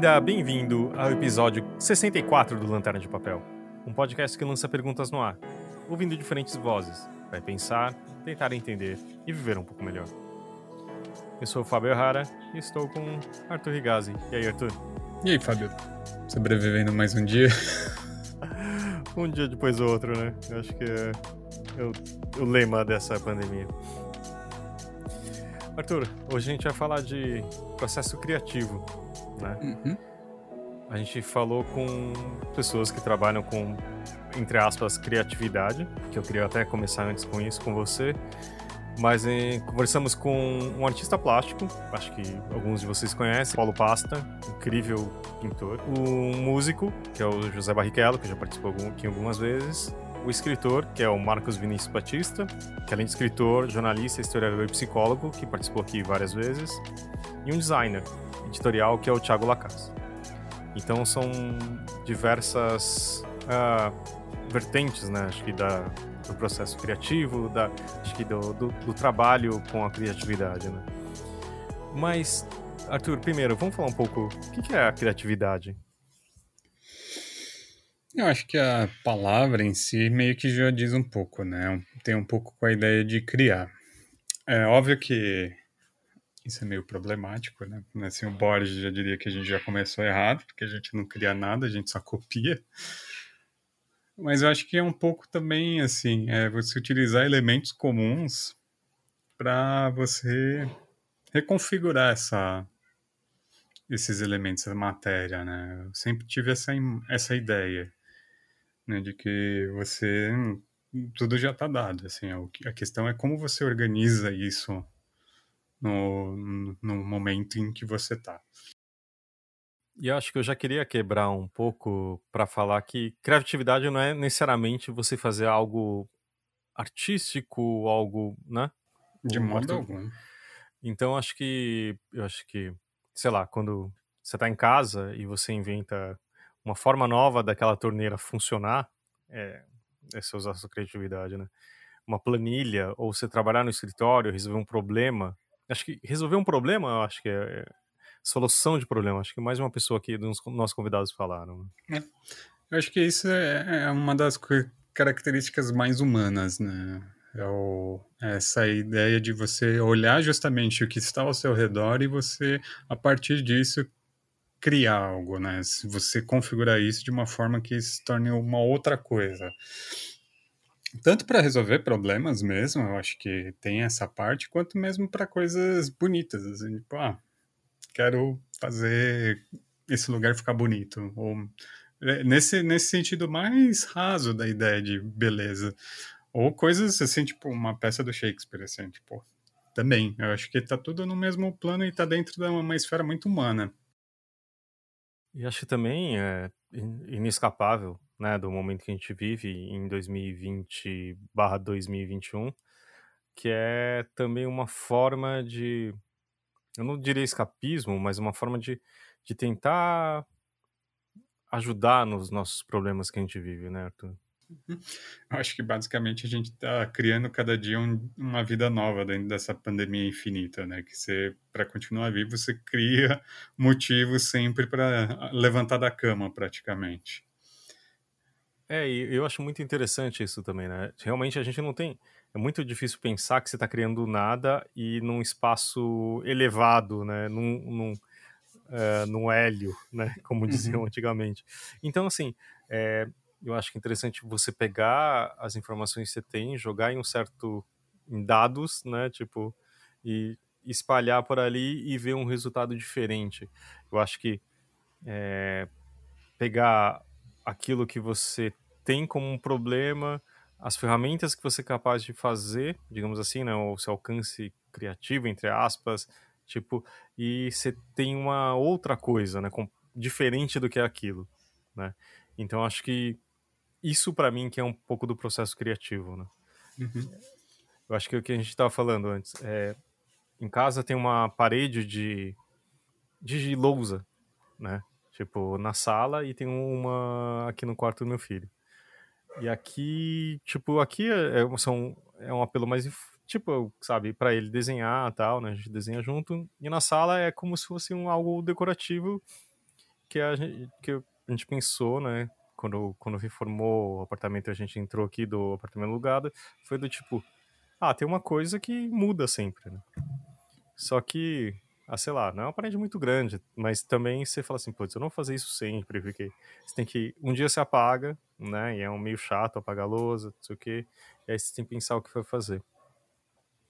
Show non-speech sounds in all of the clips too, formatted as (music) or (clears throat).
Bem-vinda, bem-vindo ao episódio 64 do Lanterna de Papel, um podcast que lança perguntas no ar, ouvindo diferentes vozes, vai pensar, tentar entender e viver um pouco melhor. Eu sou o Fábio Rara e estou com Arthur Rigazzi. E aí, Arthur? E aí, Fábio? Sobrevivendo mais um dia? (laughs) um dia depois do outro, né? Eu acho que é, o, o lema dessa pandemia. Arthur, hoje a gente vai falar de processo criativo, né? Uhum. A gente falou com pessoas que trabalham com, entre aspas, criatividade, que eu queria até começar antes com isso, com você. Mas em, conversamos com um artista plástico, acho que alguns de vocês conhecem, Paulo Pasta, incrível pintor. Um músico, que é o José Barrichello, que já participou aqui algumas vezes. O escritor, que é o Marcos Vinícius Batista, que além de escritor, jornalista, historiador e psicólogo, que participou aqui várias vezes. E um designer editorial, que é o Thiago Lacaz. Então são diversas uh, vertentes, né? Acho que da, do processo criativo, da, acho que do, do, do trabalho com a criatividade, né? Mas, Arthur, primeiro, vamos falar um pouco o que, que é a criatividade? Eu acho que a palavra em si meio que já diz um pouco, né? Tem um pouco com a ideia de criar. É óbvio que isso é meio problemático, né? Assim, o Borges já diria que a gente já começou errado, porque a gente não cria nada, a gente só copia. Mas eu acho que é um pouco também, assim, é você utilizar elementos comuns para você reconfigurar essa, esses elementos, essa matéria, né? Eu sempre tive essa, essa ideia, né, de que você tudo já está dado, assim, a questão é como você organiza isso no, no momento em que você está. E eu acho que eu já queria quebrar um pouco para falar que criatividade não é necessariamente você fazer algo artístico, algo, né? De modo algum. Então acho que eu acho que, sei lá, quando você está em casa e você inventa uma forma nova daquela torneira funcionar, é, é você usar a sua criatividade, né? Uma planilha ou você trabalhar no escritório, resolver um problema, Acho que resolver um problema, acho que é, é solução de problema. Acho que mais uma pessoa aqui dos nossos convidados falaram. Né? É. Eu acho que isso é, é uma das características mais humanas, né? É o, essa ideia de você olhar justamente o que está ao seu redor e você, a partir disso, criar algo, né? Se você configurar isso de uma forma que se torne uma outra coisa tanto para resolver problemas mesmo, eu acho que tem essa parte, quanto mesmo para coisas bonitas, assim, tipo, ah, quero fazer esse lugar ficar bonito, ou é, nesse, nesse sentido mais raso da ideia de beleza, ou coisas assim, tipo uma peça do Shakespeare, assim, tipo, também, eu acho que tá tudo no mesmo plano e tá dentro de uma esfera muito humana. E acho que também é inescapável né, do momento que a gente vive em 2020/2021, que é também uma forma de eu não diria escapismo, mas uma forma de, de tentar ajudar nos nossos problemas que a gente vive, né, Arthur? Uhum. Acho que basicamente a gente está criando cada dia um, uma vida nova dentro dessa pandemia infinita, né? Que você, para continuar vivo, você cria (laughs) motivos sempre para levantar da cama, praticamente. É, e eu acho muito interessante isso também, né? Realmente a gente não tem. É muito difícil pensar que você está criando nada e num espaço elevado, né? Num, num, uh, num hélio, né? (laughs) Como diziam uhum. antigamente. Então, assim, é, eu acho que é interessante você pegar as informações que você tem, jogar em um certo. em dados, né? Tipo, e espalhar por ali e ver um resultado diferente. Eu acho que é, pegar aquilo que você tem como um problema as ferramentas que você é capaz de fazer, digamos assim, né, o seu alcance criativo, entre aspas, tipo, e você tem uma outra coisa, né, com, diferente do que é aquilo, né? Então acho que isso para mim que é um pouco do processo criativo, né? Uhum. Eu acho que o que a gente estava falando antes é em casa tem uma parede de de lousa, né? Tipo, na sala e tem uma aqui no quarto do meu filho. E aqui, tipo, aqui é, é, são, é um apelo mais tipo, sabe, para ele desenhar tal, né? A gente desenha junto. E na sala é como se fosse um algo decorativo que a gente, que a gente pensou, né? Quando, quando reformou o apartamento, a gente entrou aqui do apartamento alugado, foi do tipo, ah, tem uma coisa que muda sempre, né? Só que, ah, sei lá, não é uma parede muito grande, mas também você fala assim, putz, eu não vou fazer isso sempre, porque você tem que, um dia você apaga, né? E é um meio chato apagar a lousa, não sei o quê, e aí você tem que pensar o que vai fazer.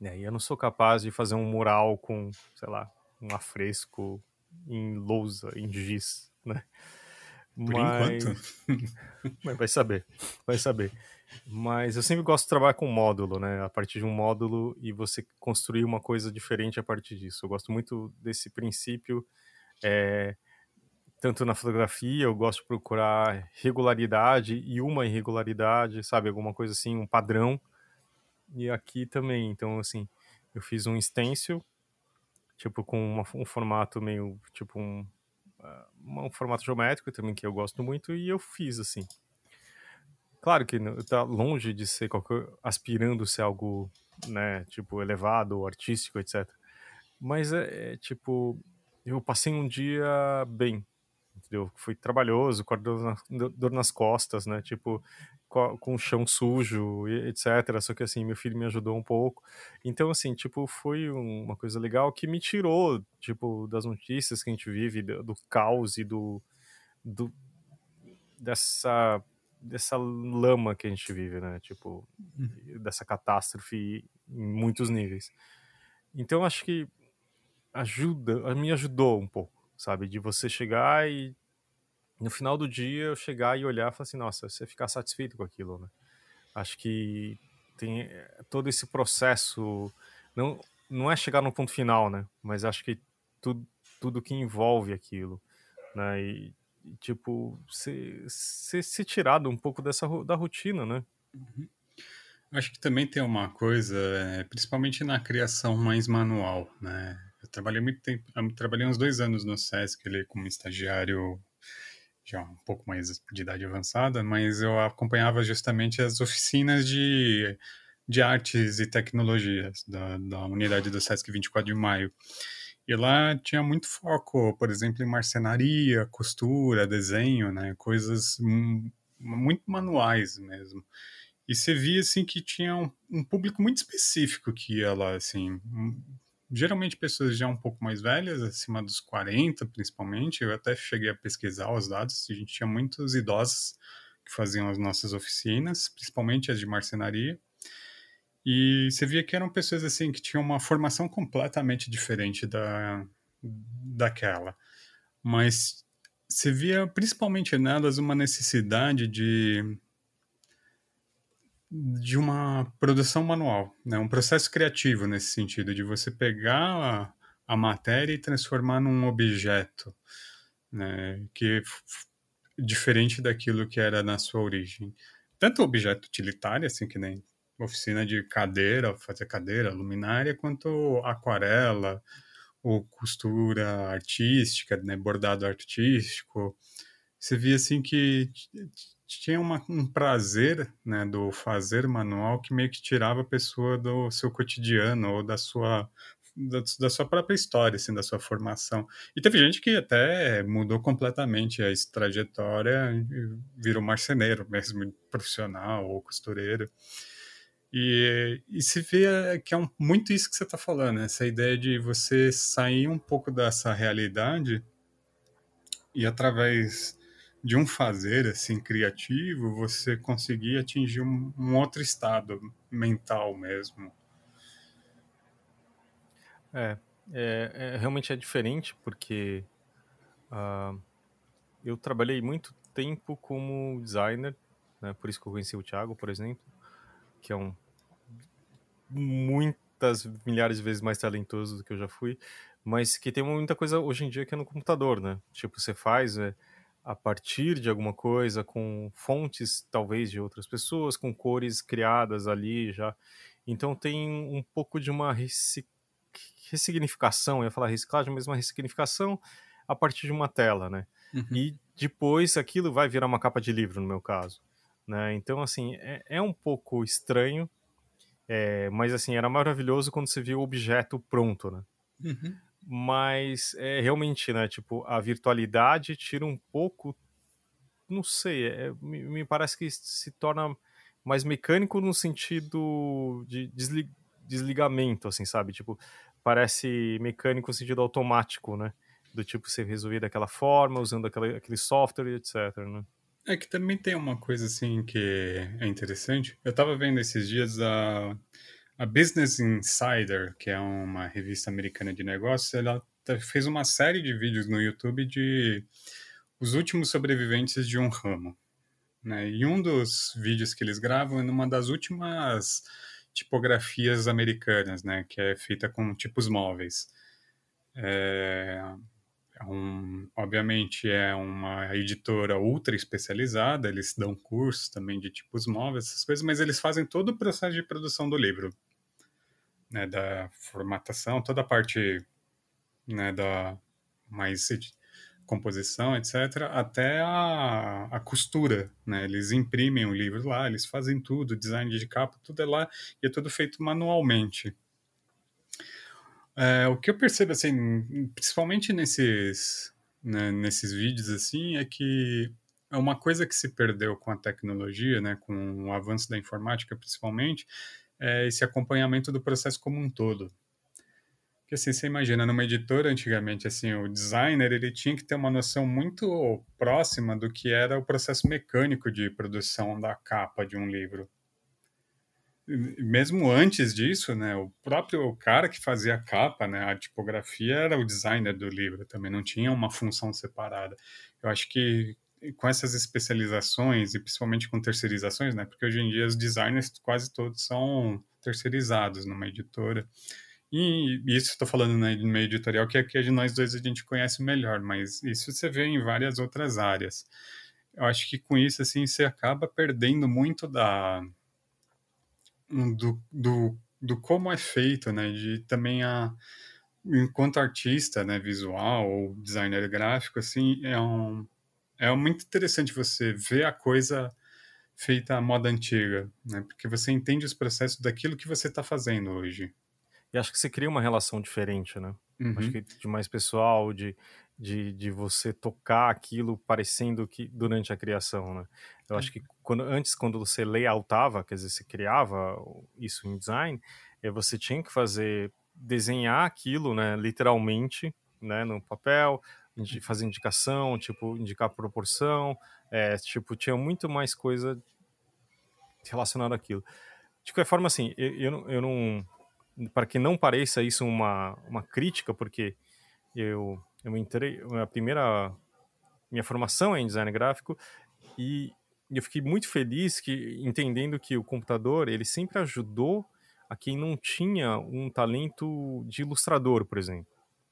E aí eu não sou capaz de fazer um mural com, sei lá, um afresco em lousa, em giz, né? Por Mas... enquanto. (laughs) Mas vai saber, vai saber. Mas eu sempre gosto de trabalhar com módulo, né? A partir de um módulo e você construir uma coisa diferente a partir disso. Eu gosto muito desse princípio. É, tanto na fotografia, eu gosto de procurar regularidade e uma irregularidade, sabe? Alguma coisa assim, um padrão. E aqui também. Então, assim, eu fiz um stencil, tipo, com uma, um formato meio, tipo, um, uh, um formato geométrico também que eu gosto muito e eu fiz, assim. Claro que está longe de ser qualquer, aspirando ser algo, né, tipo, elevado artístico, etc. Mas é, é tipo, eu passei um dia bem, entendeu? Foi trabalhoso, com dor, na, dor nas costas, né? Tipo, com, com o chão sujo, etc. Só que assim, meu filho me ajudou um pouco. Então, assim, tipo, foi uma coisa legal que me tirou, tipo, das notícias que a gente vive, do, do caos e do, do dessa dessa lama que a gente vive, né? Tipo, uhum. dessa catástrofe em muitos níveis. Então, acho que ajuda, me ajudou um pouco sabe? De você chegar e no final do dia eu chegar e olhar e falar assim, nossa, você ficar satisfeito com aquilo, né? Acho que tem eh, todo esse processo, não, não é chegar no ponto final, né? Mas acho que tudo, tudo que envolve aquilo, né? E, tipo, ser, ser tirado um pouco dessa da rotina, né? Uhum. Acho que também tem uma coisa, é, principalmente na criação mais manual, né? Eu trabalhei muito tempo, trabalhei uns dois anos no Sesc ali como estagiário já um pouco mais de idade avançada, mas eu acompanhava justamente as oficinas de, de artes e tecnologias da, da unidade do Sesc 24 de Maio. E lá tinha muito foco, por exemplo, em marcenaria, costura, desenho, né, coisas muito manuais mesmo. E você via assim que tinha um, um público muito específico que ia lá, assim, geralmente pessoas já um pouco mais velhas, acima dos 40 principalmente. Eu até cheguei a pesquisar os dados, a gente tinha muitos idosos que faziam as nossas oficinas, principalmente as de marcenaria. E você via que eram pessoas assim que tinham uma formação completamente diferente da daquela. Mas você via principalmente nelas uma necessidade de de uma produção manual, né? um processo criativo nesse sentido, de você pegar a, a matéria e transformar num objeto, né? que diferente daquilo que era na sua origem. Tanto objeto utilitário, assim que nem oficina de cadeira, fazer cadeira, luminária, quanto aquarela, ou costura artística, né? bordado artístico. Você via assim que tinha uma, um prazer né, do fazer manual que meio que tirava a pessoa do seu cotidiano ou da sua da, da, sua própria história, assim, da sua formação. E teve gente que até mudou completamente a trajetória e virou marceneiro mesmo, profissional ou costureiro. E, e se vê que é um, muito isso que você está falando, essa ideia de você sair um pouco dessa realidade e através de um fazer assim criativo, você conseguir atingir um, um outro estado mental mesmo. É, é, é, realmente é diferente porque uh, eu trabalhei muito tempo como designer, né, por isso que eu conheci o Thiago, por exemplo, que é um muitas milhares de vezes mais talentoso do que eu já fui, mas que tem muita coisa hoje em dia que é no computador, né? Tipo, você faz, é, a partir de alguma coisa, com fontes talvez de outras pessoas, com cores criadas ali já. Então tem um pouco de uma ressignificação, eu ia falar reciclagem, mas uma ressignificação a partir de uma tela, né? Uhum. E depois aquilo vai virar uma capa de livro, no meu caso. Né? Então, assim, é, é um pouco estranho, É, mas assim, era maravilhoso quando você via o objeto pronto, né? Uhum. Mas é realmente, né? Tipo, a virtualidade tira um pouco. Não sei, é, me, me, parece que se torna mais mecânico no sentido de desli, desligamento, assim, sabe? Tipo, parece mecânico no sentido automático, né? Do tipo ser resolvido daquela forma, usando aquela, aquele software, etc. Né? É que também tem uma coisa assim que é interessante. Eu estava vendo esses dias a, a Business Insider, que é uma revista americana de negócios, ela fez uma série de vídeos no YouTube de os últimos sobreviventes de um ramo. Né? E um dos vídeos que eles gravam é numa das últimas tipografias americanas, né? que é feita com tipos móveis. É, é um, obviamente é uma editora ultra especializada, eles dão cursos também de tipos móveis, essas coisas, mas eles fazem todo o processo de produção do livro, né, da formatação, toda a parte né, da mais composição, etc., até a, a costura, né, eles imprimem o livro lá, eles fazem tudo, design de capa, tudo é lá, e é tudo feito manualmente. É, o que eu percebo, assim, principalmente nesses, né, nesses vídeos, assim, é que é uma coisa que se perdeu com a tecnologia, né, com o avanço da informática, principalmente, é esse acompanhamento do processo como um todo. Porque, assim, você imagina, numa editora, antigamente, assim, o designer, ele tinha que ter uma noção muito próxima do que era o processo mecânico de produção da capa de um livro mesmo antes disso, né, o próprio cara que fazia a capa, né, a tipografia era o designer do livro, também não tinha uma função separada. Eu acho que com essas especializações e principalmente com terceirizações, né, porque hoje em dia os designers quase todos são terceirizados numa editora. E isso estou falando né, no meio editorial, que é que de nós dois a gente conhece melhor, mas isso você vê em várias outras áreas. Eu acho que com isso assim você acaba perdendo muito da do, do, do como é feito, né? De também a enquanto artista, né, visual ou designer gráfico, assim, é um é muito interessante você ver a coisa feita à moda antiga, né? Porque você entende os processos daquilo que você está fazendo hoje. E acho que você cria uma relação diferente, né? Uhum. Acho que de mais pessoal, de, de, de você tocar aquilo parecendo que durante a criação, né? Eu acho que quando, antes, quando você layoutava, quer dizer, você criava isso em design, eh, você tinha que fazer, desenhar aquilo, né, literalmente, né, no papel, fazer indicação, tipo, indicar proporção, é, tipo, tinha muito mais coisa relacionada àquilo. De qualquer forma, assim, eu, eu, eu não, para que não pareça isso uma, uma crítica, porque eu eu entrei, a primeira minha formação é em design gráfico e eu fiquei muito feliz que entendendo que o computador ele sempre ajudou a quem não tinha um talento de ilustrador, por exemplo,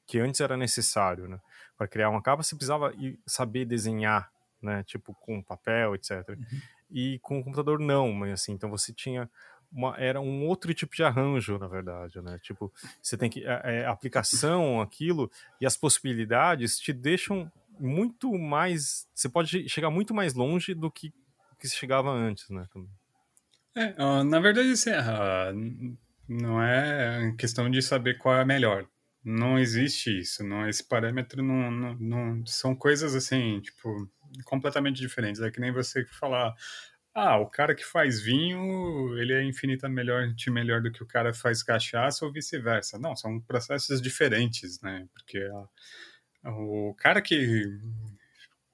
que antes era necessário, né? Para criar uma capa você precisava saber desenhar, né? Tipo com papel, etc. Uhum. E com o computador não, mas assim, então você tinha uma, era um outro tipo de arranjo, na verdade, né? Tipo, você tem que é, a aplicação, aquilo e as possibilidades te deixam muito mais, você pode chegar muito mais longe do que que se chegava antes, né? É, na verdade, assim, não é questão de saber qual é a melhor. Não existe isso, não esse parâmetro não, não, não são coisas assim, tipo, completamente diferentes. É que nem você falar, ah, o cara que faz vinho, ele é infinitamente melhor, do que o cara que faz cachaça ou vice-versa. Não, são processos diferentes, né? Porque a, o cara que.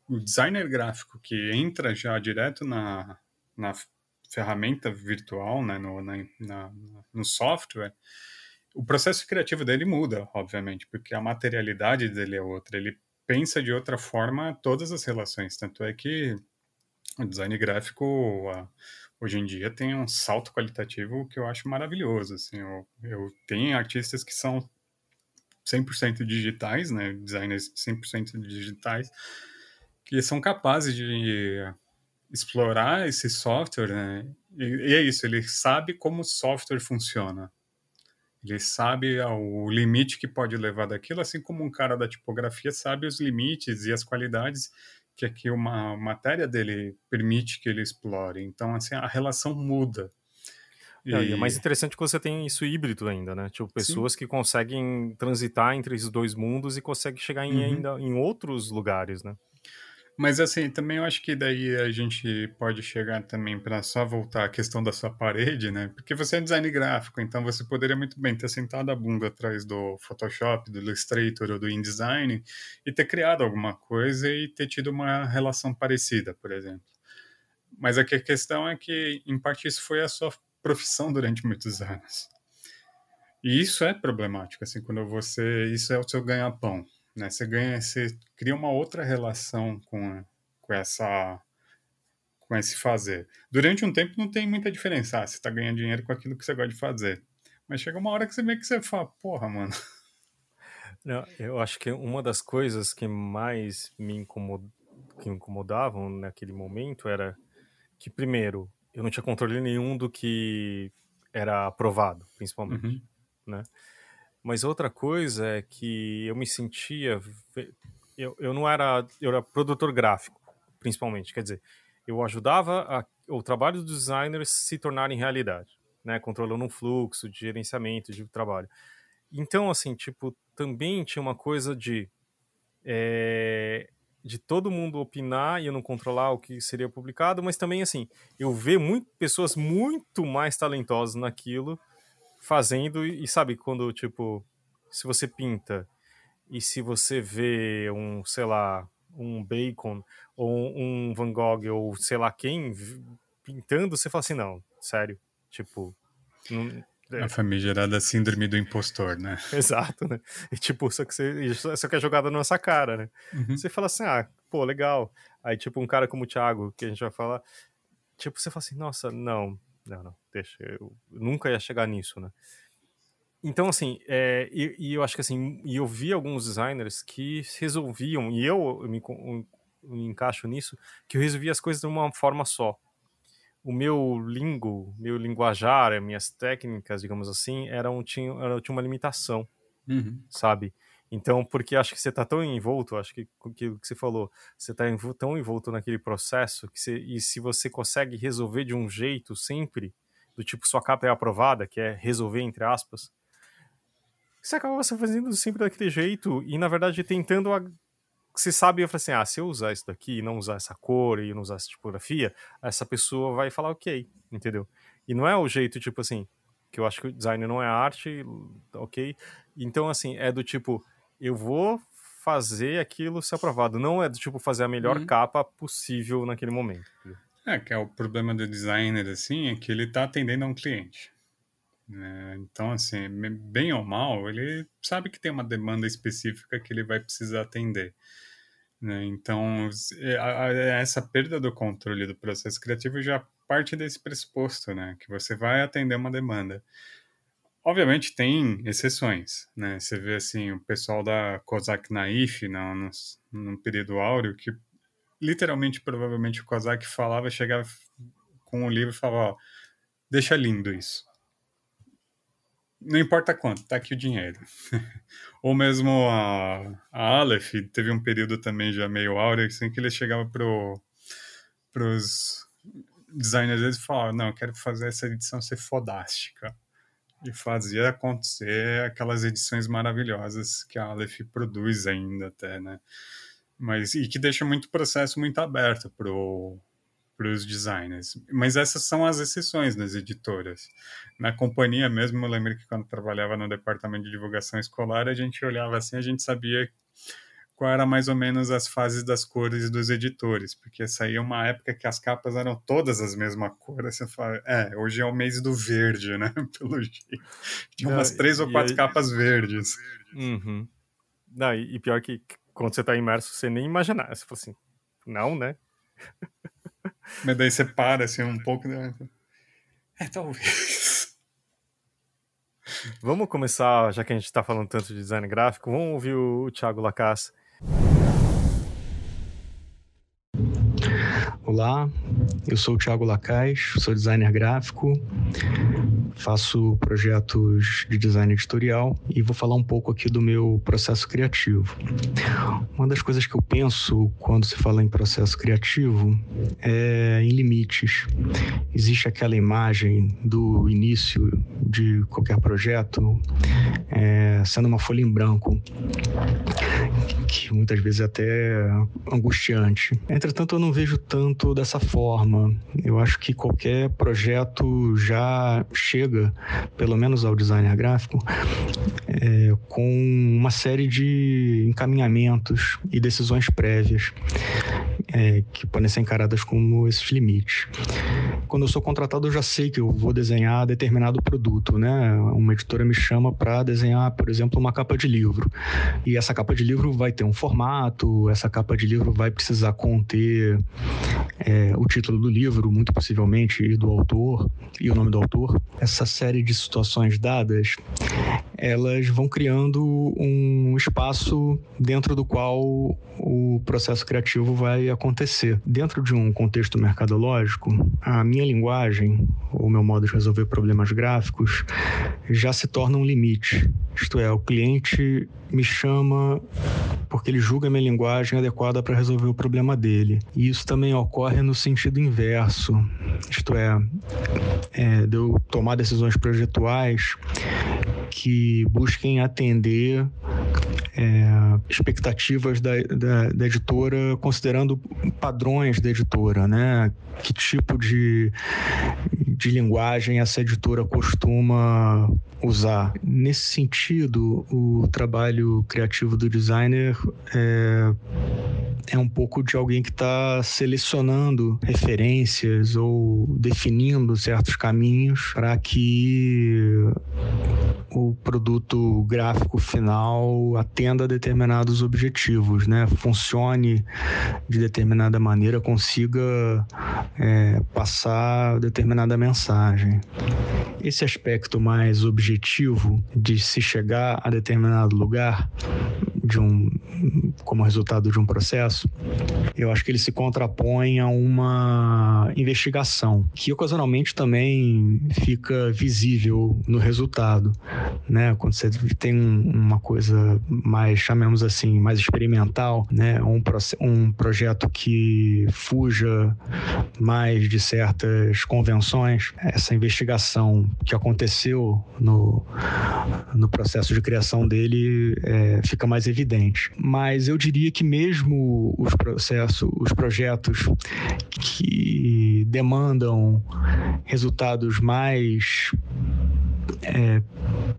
O designer gráfico que entra já direto na, na ferramenta virtual, né, no, na, na, no software, o processo criativo dele muda, obviamente, porque a materialidade dele é outra. Ele pensa de outra forma todas as relações. Tanto é que o design gráfico hoje em dia tem um salto qualitativo que eu acho maravilhoso. Assim, eu, eu tenho artistas que são 100% digitais, né, designers 100% digitais, que são capazes de explorar esse software, né? E, e, é isso, ele sabe como o software funciona. Ele sabe o limite que pode levar daquilo, assim como um cara da tipografia sabe os limites e as qualidades que aqui uma matéria dele permite que ele explore. Então, assim, a relação muda. E... é mais interessante que você tem isso híbrido ainda, né? Tipo, pessoas Sim. que conseguem transitar entre esses dois mundos e conseguem chegar em, uhum. ainda em outros lugares, né? Mas assim, também eu acho que daí a gente pode chegar também para só voltar à questão da sua parede, né? Porque você é design gráfico, então você poderia muito bem ter sentado a bunda atrás do Photoshop, do Illustrator ou do InDesign e ter criado alguma coisa e ter tido uma relação parecida, por exemplo. Mas a questão é que, em parte, isso foi a sua profissão durante muitos anos. E isso é problemático, assim, quando você. Isso é o seu ganha-pão né? Você ganha, você cria uma outra relação com, com essa com esse fazer. Durante um tempo não tem muita diferença, ah, você está ganhando dinheiro com aquilo que você gosta de fazer. Mas chega uma hora que você vê que você fala, porra, mano. Não, eu acho que uma das coisas que mais me incomod... que incomodavam naquele momento era que, primeiro, eu não tinha controle nenhum do que era aprovado, principalmente, uhum. né? Mas outra coisa é que eu me sentia. Eu, eu não era. Eu era produtor gráfico, principalmente. Quer dizer, eu ajudava a, o trabalho dos designers se tornarem realidade, né? Controlando um fluxo de gerenciamento de trabalho. Então, assim, tipo, também tinha uma coisa de. É, de todo mundo opinar e eu não controlar o que seria publicado, mas também, assim, eu ver muito, pessoas muito mais talentosas naquilo fazendo e sabe quando tipo se você pinta e se você vê um sei lá um Bacon ou um Van Gogh ou sei lá quem pintando você fala assim não sério tipo não, é. A famigerada síndrome do impostor, né? (laughs) Exato, né? E tipo, só que você só que é jogada na nossa cara, né? Uhum. Você fala assim, ah, pô, legal. Aí, tipo, um cara como o Thiago, que a gente vai falar, tipo, você fala assim, nossa, não, não, não, deixa, eu nunca ia chegar nisso, né? Então, assim, é, e, e, eu acho que assim, e eu vi alguns designers que resolviam, e eu, eu me, eu me encaixo nisso, que eu resolvia as coisas de uma forma só. O meu lingo, meu linguajar, minhas técnicas, digamos assim, eram, tinha, era, tinha uma limitação, uhum. sabe? Então, porque acho que você está tão envolto, acho que o que, você falou, você está tão envolto naquele processo que você, e se você consegue resolver de um jeito sempre, do tipo sua capa é aprovada, que é resolver entre aspas, você acaba você fazendo sempre daquele jeito e na verdade tentando a... você sabe eu assim, ah, se eu usar isso daqui e não usar essa cor e não usar essa tipografia, essa pessoa vai falar ok, entendeu? E não é o jeito tipo assim, que eu acho que o design não é arte, ok? Então assim, é do tipo eu vou fazer aquilo ser aprovado. Não é do tipo fazer a melhor uhum. capa possível naquele momento. É, que é o problema do designer, assim, é que ele está atendendo a um cliente. Né? Então, assim, bem ou mal, ele sabe que tem uma demanda específica que ele vai precisar atender. Né? Então, essa perda do controle do processo criativo já parte desse pressuposto, né? Que você vai atender uma demanda. Obviamente tem exceções, né? Você vê assim o pessoal da Kozak Naif no, no, no período áureo que literalmente, provavelmente o Kozak falava, chegava com o livro e falava, ó, deixa lindo isso. Não importa quanto, tá aqui o dinheiro. (laughs) Ou mesmo a, a Aleph teve um período também já meio áureo, assim, que ele chegava pro, pros designers e falava, não, eu quero fazer essa edição ser fodástica e fazia acontecer aquelas edições maravilhosas que a Aleph produz ainda até, né? Mas e que deixa muito processo muito aberto pro para os designers. Mas essas são as exceções das editoras. Na companhia mesmo, eu lembro que quando trabalhava no departamento de divulgação escolar, a gente olhava assim, a gente sabia qual era mais ou menos as fases das cores dos editores, porque saía uma época que as capas eram todas as mesmas cores. Você fala, é, hoje é o mês do verde, né? (laughs) Pelo jeito. Tinha umas Não, três ou quatro aí... capas verdes. Uhum. Não, e, pior que quando você está imerso, você nem imaginar. Você fala assim, não, né? (laughs) Mas daí você para assim um pouco. Né? É, talvez. Vamos começar, já que a gente está falando tanto de design gráfico, vamos ouvir o Thiago Lacasse. Olá, eu sou o Thiago Lacais, sou designer gráfico, faço projetos de design editorial e vou falar um pouco aqui do meu processo criativo. Uma das coisas que eu penso quando se fala em processo criativo é em limites. Existe aquela imagem do início de qualquer projeto é, sendo uma folha em branco, que muitas vezes é até angustiante. Entretanto, eu não vejo tanto dessa forma. Eu acho que qualquer projeto já chega, pelo menos ao designer gráfico, é, com uma série de encaminhamentos e decisões prévias é, que podem ser encaradas como esses limites. Quando eu sou contratado, eu já sei que eu vou desenhar determinado produto, né? Uma editora me chama para desenhar, por exemplo, uma capa de livro. E essa capa de livro vai ter um formato, essa capa de livro vai precisar conter é, o título do livro, muito possivelmente, e do autor, e o nome do autor. Essa série de situações dadas, elas vão criando um espaço dentro do qual o processo criativo vai acontecer. Dentro de um contexto mercadológico, a minha linguagem, o meu modo de resolver problemas gráficos, já se torna um limite. Isto é, o cliente me chama porque ele julga a minha linguagem adequada para resolver o problema dele. E isso também ocorre no sentido inverso, isto é, é de eu tomar decisões projetuais que busquem atender é, expectativas da, da, da, editora, considerando padrões da editora, né? Que tipo de, de linguagem essa editora costuma usar. Nesse sentido, o trabalho criativo do designer é, é um pouco de alguém que está selecionando referências ou definindo certos caminhos para que o produto gráfico final atenda a determinados objetivos, né? Funcione de determinada maneira, consiga é, passar determinada mensagem. Esse aspecto mais objetivo de se chegar a determinado lugar de um como resultado de um processo, eu acho que ele se contrapõe a uma investigação que ocasionalmente também fica visível no resultado, né? Quando você tem uma coisa mais, chamemos assim, mais experimental, né? Um, um projeto que fuja mais de certas convenções, essa investigação que aconteceu no, no processo de criação dele é, fica mais evidente. Mas eu diria que mesmo os processos, os projetos que demandam resultados mais é,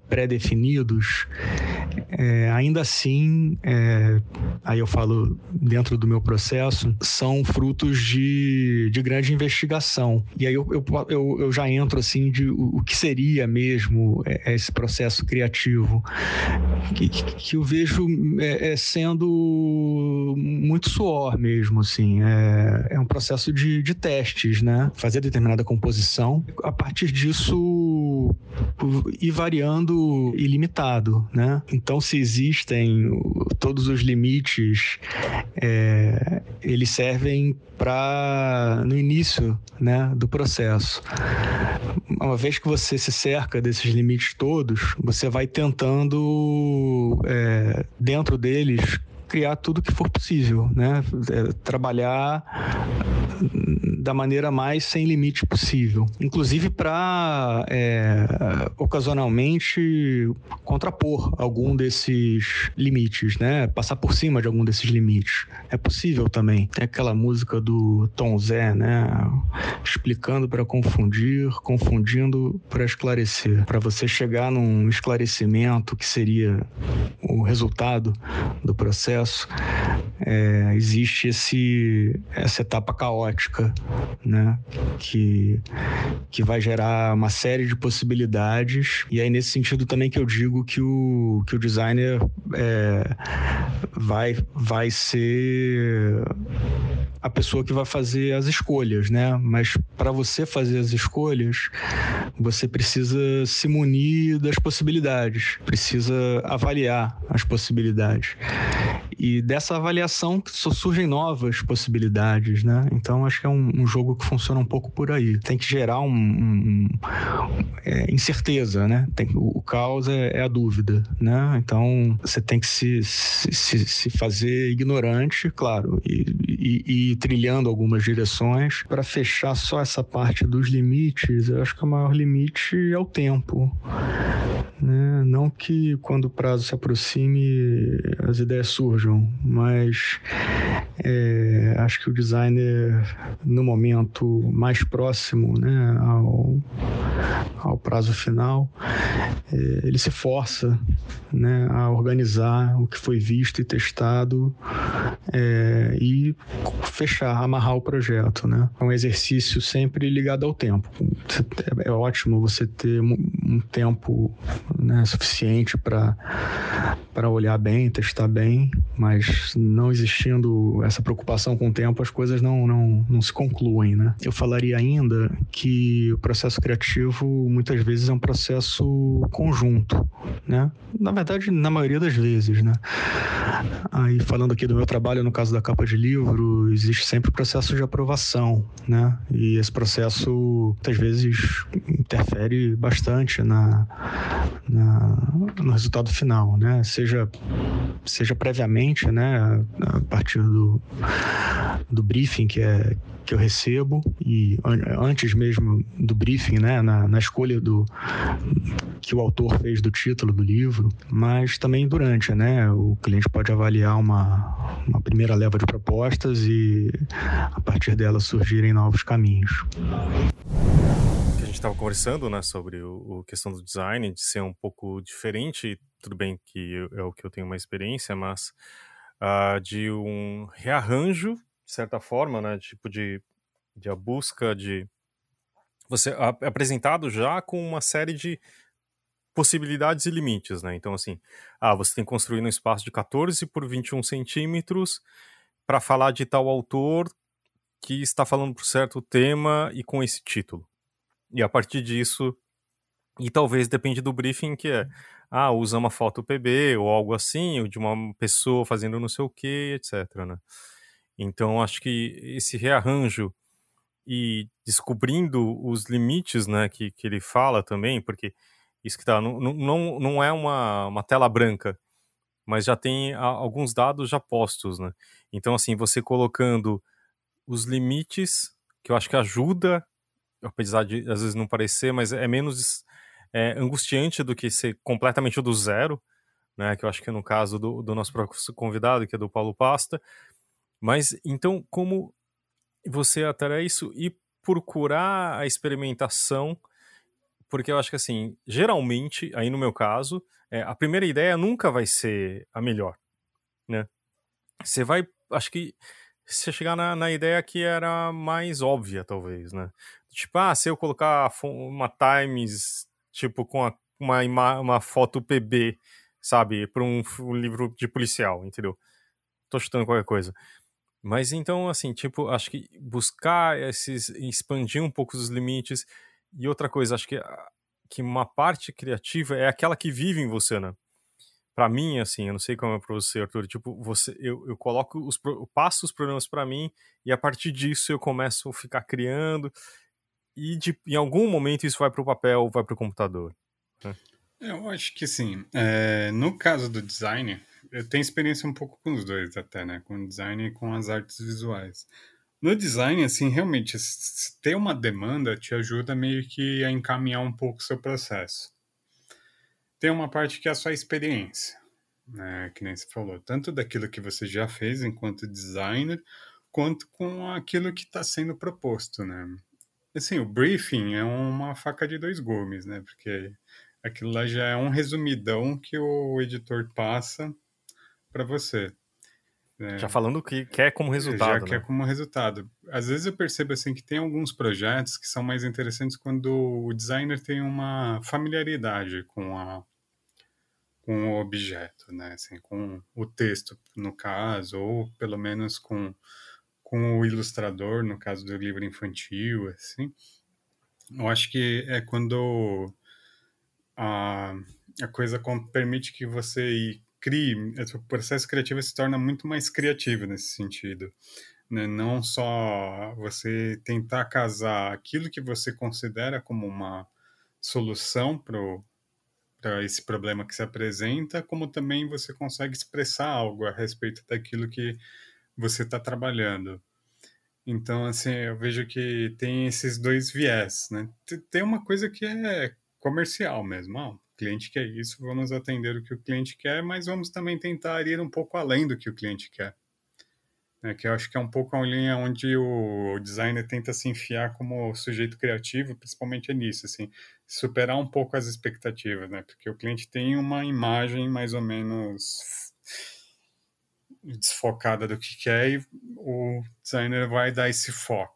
pré-definidos, é, ainda assim, é, aí eu falo dentro do meu processo, são frutos de, de grande investigação. E aí eu, eu, eu, eu já entro assim de o, o que seria mesmo é, esse processo criativo, que, que eu vejo é, é, sendo muito suor mesmo, assim. É, é um processo de, de testes, né? Fazer determinada composição. A partir disso, ir variando ilimitado, né? Então, se existem todos os limites, é, eles servem para no início, né, do processo. Uma vez que você se cerca desses limites todos, você vai tentando é, dentro deles criar tudo que for possível, né? É, trabalhar da maneira mais sem limite possível, inclusive para é, ocasionalmente contrapor algum desses limites, né? Passar por cima de algum desses limites. É possível também. Tem aquela música do Tom Zé, né? Explicando para confundir, confundindo para esclarecer. Para você chegar num esclarecimento que seria o resultado do processo, é, existe esse, essa etapa caótica, né? Que, que vai gerar uma série de possibilidades. E aí, nesse sentido, também que eu digo que o, que o designer é, vai, vai ser a pessoa que vai fazer as escolhas, né? Mas para você fazer as escolhas, você precisa se munir das possibilidades, precisa avaliar as possibilidades. e dessa avaliação surgem novas possibilidades, né? Então acho que é um, um jogo que funciona um pouco por aí. Tem que gerar um, um é, incerteza, né? Tem, o caos é, é, a dúvida, né? Então você tem que se, se, se fazer ignorante, claro, e, e, e trilhando algumas direções para fechar só essa parte dos limites. Eu acho que o maior limite é o tempo. Né? Não que quando o prazo se aproxime as ideias surjam, mas é, acho que o designer, no momento mais próximo né, ao, ao prazo final, é, ele se força né, a organizar o que foi visto e testado é, e amarrar o projeto. Né? É um exercício sempre ligado ao tempo. É ótimo você ter um tempo né, suficiente para olhar bem, testar bem, mas não existindo essa preocupação com o tempo, as coisas não, não, não se concluem. Né? Eu falaria ainda que o processo criativo muitas vezes é um processo conjunto. Né? Na verdade, na maioria das vezes. Né? Aí, falando aqui do meu trabalho, no caso da capa de livro, existe sempre o processo de aprovação. Né? E esse processo, muitas vezes, interfere bastante na, na, no resultado final, né? Seja, seja previamente, né? A partir do, do briefing que é que eu recebo e antes mesmo do briefing, né, na, na, escolha do que o autor fez do título do livro, mas também durante, né, o cliente pode avaliar uma, uma primeira leva de propostas e a partir dela surgirem novos caminhos. Gente estava conversando, né, sobre o, o, questão do design, de ser um pouco diferente, tudo bem que é o que eu tenho uma experiência, mas uh, de um rearranjo, de certa forma, né, tipo de, de a busca de você é apresentado já com uma série de possibilidades e limites, né? Então, assim, ah, você tem que construir um espaço de 14 por 21 centímetros para falar de tal autor que está falando por certo tema e com esse título. E a partir disso, e talvez depende do briefing que é, ah, usa uma foto PB ou algo assim, ou de uma pessoa fazendo não sei o que, etc, né? Então, acho que esse rearranjo e descobrindo os limites, né, que, que ele fala também, porque isso que tá, não, não, não é uma, uma tela branca, mas já tem a, alguns dados já postos, né? Então, assim, você colocando os limites, que eu acho que ajuda apesar de às vezes não parecer, mas é menos é, angustiante do que ser completamente do zero, né? Que eu acho que no caso do, do nosso próprio convidado, que é do Paulo Pasta. Mas então, como você até isso e procurar a experimentação, porque eu acho que assim, geralmente, aí no meu caso, é, a primeira ideia nunca vai ser a melhor, né? Você vai, acho que você chegar na, na ideia que era mais óbvia, talvez, né? Tipo, ah, se eu colocar uma Times, tipo, com a, uma, uma foto PB, sabe, para um, um, livro de policial, entendeu? Tô chutando qualquer coisa. Mas então, assim, tipo, acho que buscar esses, expandir um pouco os limites. E outra coisa, acho que, que uma parte criativa é aquela que vive em você, né? Pra mim, assim, eu não sei como é pra você, Arthur, tipo, você, eu, eu coloco os, eu passo os problemas para mim e a partir disso eu começo a ficar criando e de, em algum momento isso vai para o papel, vai para o computador. Né? Eu acho que sim. É, no caso do design, eu tenho experiência um pouco com os dois até, né? Com design e com as artes visuais. No design, assim, realmente, ter uma demanda te ajuda meio que a encaminhar um pouco o seu processo. Tem uma parte que é a sua experiência, né? Que nem você falou, tanto daquilo que você já fez enquanto designer, quanto com aquilo que está sendo proposto, né? Assim, o briefing é uma faca de dois gumes, né? Porque aquilo lá já é um resumidão que o editor passa para você. Né? Já falando o que quer como resultado. Já né? quer como resultado. Às vezes eu percebo assim que tem alguns projetos que são mais interessantes quando o designer tem uma familiaridade com a com o objeto, né? Assim, com o texto, no caso, ou pelo menos com com o ilustrador, no caso do livro infantil, assim. Eu acho que é quando a, a coisa permite que você ir crie, o processo criativo se torna muito mais criativo nesse sentido. Né? Não só você tentar casar aquilo que você considera como uma solução para esse problema que se apresenta, como também você consegue expressar algo a respeito daquilo que você está trabalhando. Então, assim, eu vejo que tem esses dois viés, né? Tem uma coisa que é comercial mesmo. O cliente quer isso, vamos atender o que o cliente quer, mas vamos também tentar ir um pouco além do que o cliente quer. Né? Que eu acho que é um pouco a linha onde o designer tenta se enfiar como sujeito criativo, principalmente é nisso, assim, superar um pouco as expectativas, né? Porque o cliente tem uma imagem mais ou menos desfocada do que quer e o designer vai dar esse foco.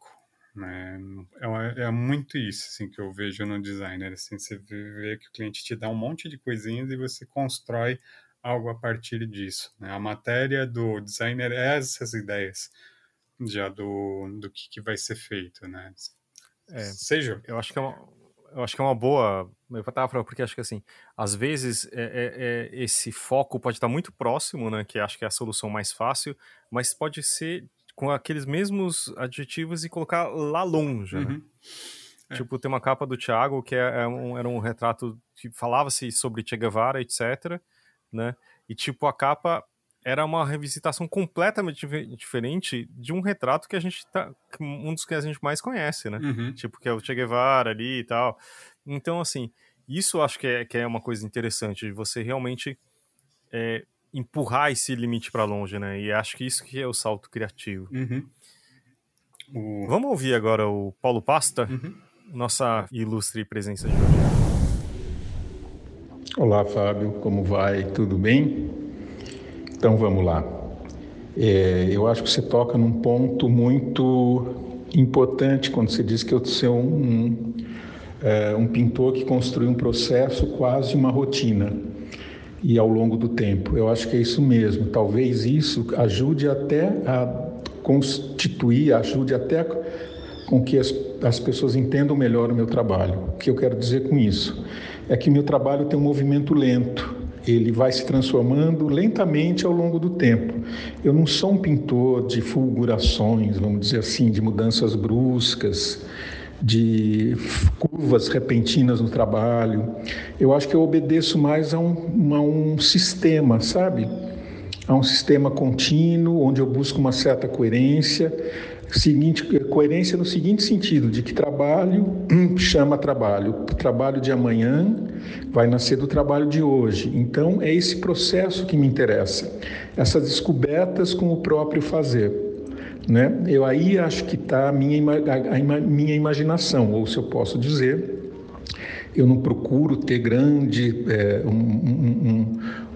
Né? É, é, muito isso assim, que eu vejo no designer. Assim, você vê que o cliente te dá um monte de coisinhas e você constrói algo a partir disso. Né? A matéria do designer é essas ideias já do, do que, que vai ser feito. Né? É, Seja. Eu acho que é uma, eu acho que é uma boa metáfora, porque acho que assim, às vezes é, é, é, esse foco pode estar muito próximo, né? Que acho que é a solução mais fácil, mas pode ser com aqueles mesmos adjetivos e colocar lá longe, né? uhum. né? Tipo, tem uma capa do Thiago que é, é um, era um retrato que falava-se sobre Che Guevara, etc, né? E tipo, a capa era uma revisitação completamente diferente de um retrato que a gente tá. Um dos que a gente mais conhece, né? Uhum. Tipo, que é o Che Guevara ali e tal. Então, assim, isso acho que é, que é uma coisa interessante, de você realmente é, empurrar esse limite para longe, né? E acho que isso que é o salto criativo. Uhum. O... Vamos ouvir agora o Paulo Pasta, uhum. nossa ilustre presença de hoje. Olá, Fábio, como vai? Tudo bem? Então vamos lá. É, eu acho que você toca num ponto muito importante quando você diz que eu sou um, é, um pintor que construiu um processo quase uma rotina e ao longo do tempo. Eu acho que é isso mesmo. Talvez isso ajude até a constituir, ajude até com que as, as pessoas entendam melhor o meu trabalho. O que eu quero dizer com isso é que meu trabalho tem um movimento lento ele vai se transformando lentamente ao longo do tempo. Eu não sou um pintor de fulgurações, vamos dizer assim, de mudanças bruscas, de curvas repentinas no trabalho. Eu acho que eu obedeço mais a um, a um sistema, sabe? A um sistema contínuo, onde eu busco uma certa coerência, seguinte, coerência no seguinte sentido, de que trabalho (clears throat) chama trabalho. O trabalho de amanhã vai nascer do trabalho de hoje. Então, é esse processo que me interessa, essas descobertas com o próprio fazer. Né? Eu aí acho que está a minha, a, a minha imaginação, ou se eu posso dizer, eu não procuro ter grande é, um,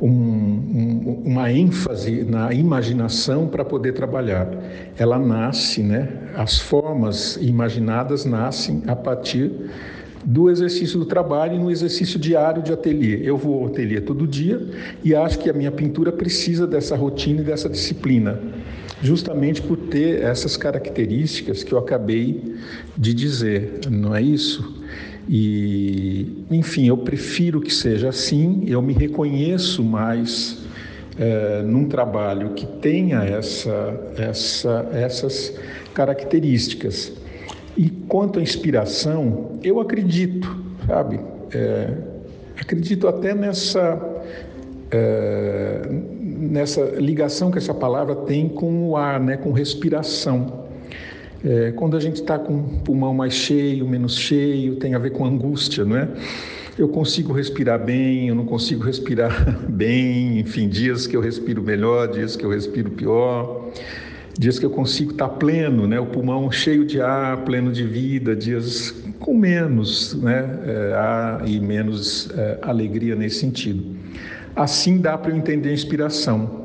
um, um, uma ênfase na imaginação para poder trabalhar. Ela nasce, né? As formas imaginadas nascem a partir do exercício do trabalho e no exercício diário de ateliê. Eu vou ao ateliê todo dia e acho que a minha pintura precisa dessa rotina e dessa disciplina, justamente por ter essas características que eu acabei de dizer, não é isso? E, enfim, eu prefiro que seja assim, eu me reconheço mais é, num trabalho que tenha essa, essa, essas características. E quanto à inspiração, eu acredito, sabe? É, acredito até nessa, é, nessa ligação que essa palavra tem com o ar, né? com respiração. É, quando a gente está com o pulmão mais cheio, menos cheio, tem a ver com angústia, não é? Eu consigo respirar bem, eu não consigo respirar (laughs) bem, enfim, dias que eu respiro melhor, dias que eu respiro pior, dias que eu consigo estar tá pleno, né? O pulmão cheio de ar, pleno de vida, dias com menos né? É, ar e menos é, alegria nesse sentido. Assim dá para eu entender a inspiração.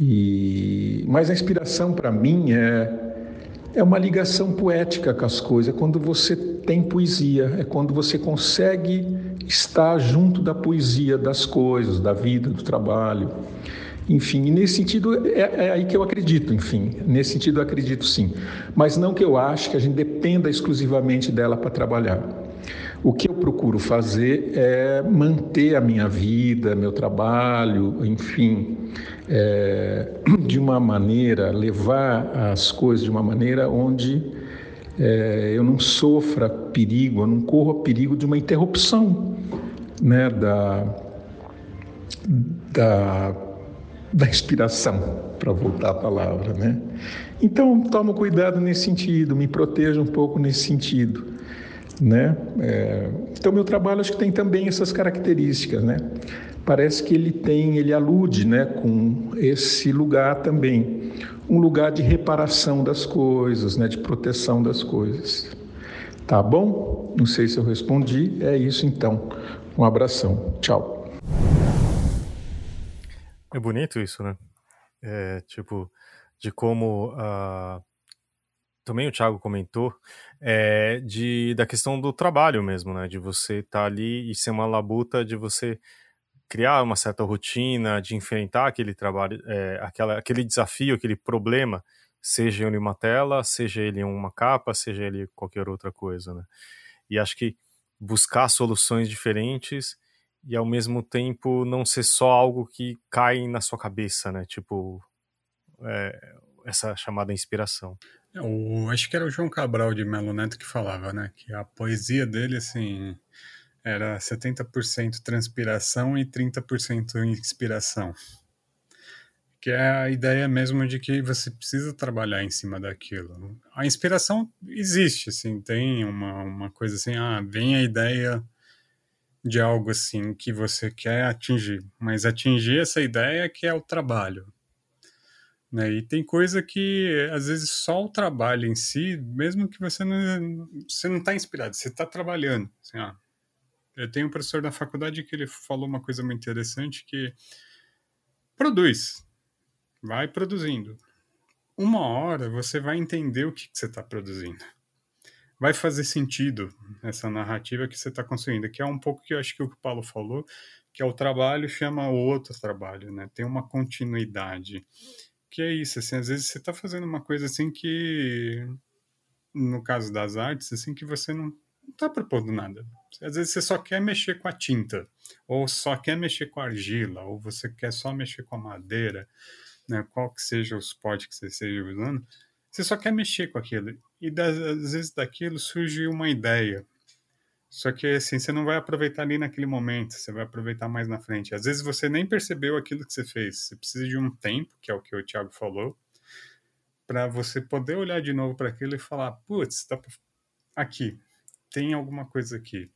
E... Mas a inspiração para mim é é uma ligação poética com as coisas, é quando você tem poesia, é quando você consegue estar junto da poesia das coisas, da vida, do trabalho. Enfim, nesse sentido é, é, aí que eu acredito, enfim, nesse sentido eu acredito sim. Mas não que eu ache que a gente dependa exclusivamente dela para trabalhar. O que eu procuro fazer é manter a minha vida, meu trabalho, enfim, é, (clears throat) de uma maneira, levar as coisas de uma maneira onde é, eu não sofra perigo, eu não corra perigo de uma interrupção né, da, da, da inspiração, para voltar à palavra. Né? Então, tomo cuidado nesse sentido, me proteja um pouco nesse sentido. Né? É, então, meu trabalho acho que tem também essas características. Né? Parece que ele tem, ele alude né, com esse lugar também, um lugar de reparação das coisas, né, de proteção das coisas. Tá bom? Não sei se eu respondi. É isso então. Um abração. Tchau. É bonito isso, né? É, tipo, de como uh, também o Thiago comentou é, de da questão do trabalho mesmo, né? De você estar tá ali e ser uma labuta de você criar uma certa rotina, de enfrentar aquele trabalho, é, aquela, aquele desafio, aquele problema, seja ele uma tela, seja ele uma capa, seja ele qualquer outra coisa, né? E acho que buscar soluções diferentes e ao mesmo tempo não ser só algo que cai na sua cabeça, né? Tipo, é, essa chamada inspiração. Eu acho que era o João Cabral de Melo Neto que falava, né? Que a poesia dele, assim, era 70% transpiração e 30% inspiração. Que é a ideia mesmo de que você precisa trabalhar em cima daquilo. A inspiração existe, assim, tem uma, uma coisa assim, ah, vem a ideia de algo assim que você quer atingir, mas atingir essa ideia que é o trabalho. Né? E tem coisa que, às vezes, só o trabalho em si, mesmo que você não você não está inspirado, você está trabalhando. Assim, ah, eu tenho um professor da faculdade que ele falou uma coisa muito interessante que produz, vai produzindo. Uma hora você vai entender o que, que você está produzindo. Vai fazer sentido essa narrativa que você está construindo, que é um pouco que eu acho que o que o Paulo falou, que é o trabalho chama outro trabalho, né? Tem uma continuidade que é isso, assim, às vezes você está fazendo uma coisa assim que, no caso das artes, assim, que você não está propondo nada. Às vezes você só quer mexer com a tinta, ou só quer mexer com a argila, ou você quer só mexer com a madeira, né, qual que seja o suporte que você esteja usando, você só quer mexer com aquilo. E das, às vezes daquilo surge uma ideia, só que assim, você não vai aproveitar ali naquele momento, você vai aproveitar mais na frente. Às vezes você nem percebeu aquilo que você fez. Você precisa de um tempo, que é o que o Thiago falou, para você poder olhar de novo para aquilo e falar: putz, tá aqui, tem alguma coisa aqui.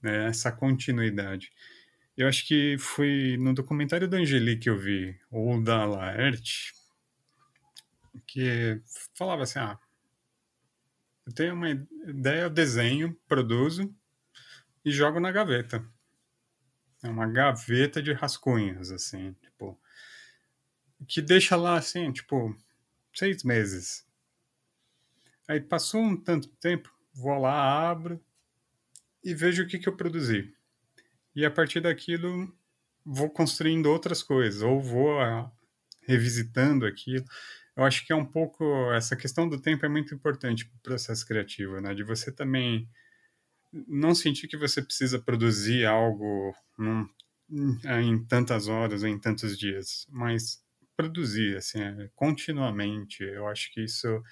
Né? Essa continuidade. Eu acho que foi no documentário da Angeli que eu vi, ou da Laerte, que falava assim: ah, eu tenho uma ideia, eu desenho, produzo, e jogo na gaveta. É uma gaveta de rascunhos, assim, tipo. Que deixa lá, assim, tipo, seis meses. Aí passou um tanto tempo, vou lá, abro e vejo o que, que eu produzi. E a partir daquilo, vou construindo outras coisas, ou vou ah, revisitando aquilo. Eu acho que é um pouco. Essa questão do tempo é muito importante para o processo criativo, né? De você também não sentir que você precisa produzir algo num, em tantas horas em tantos dias, mas produzir assim é, continuamente. Eu acho que isso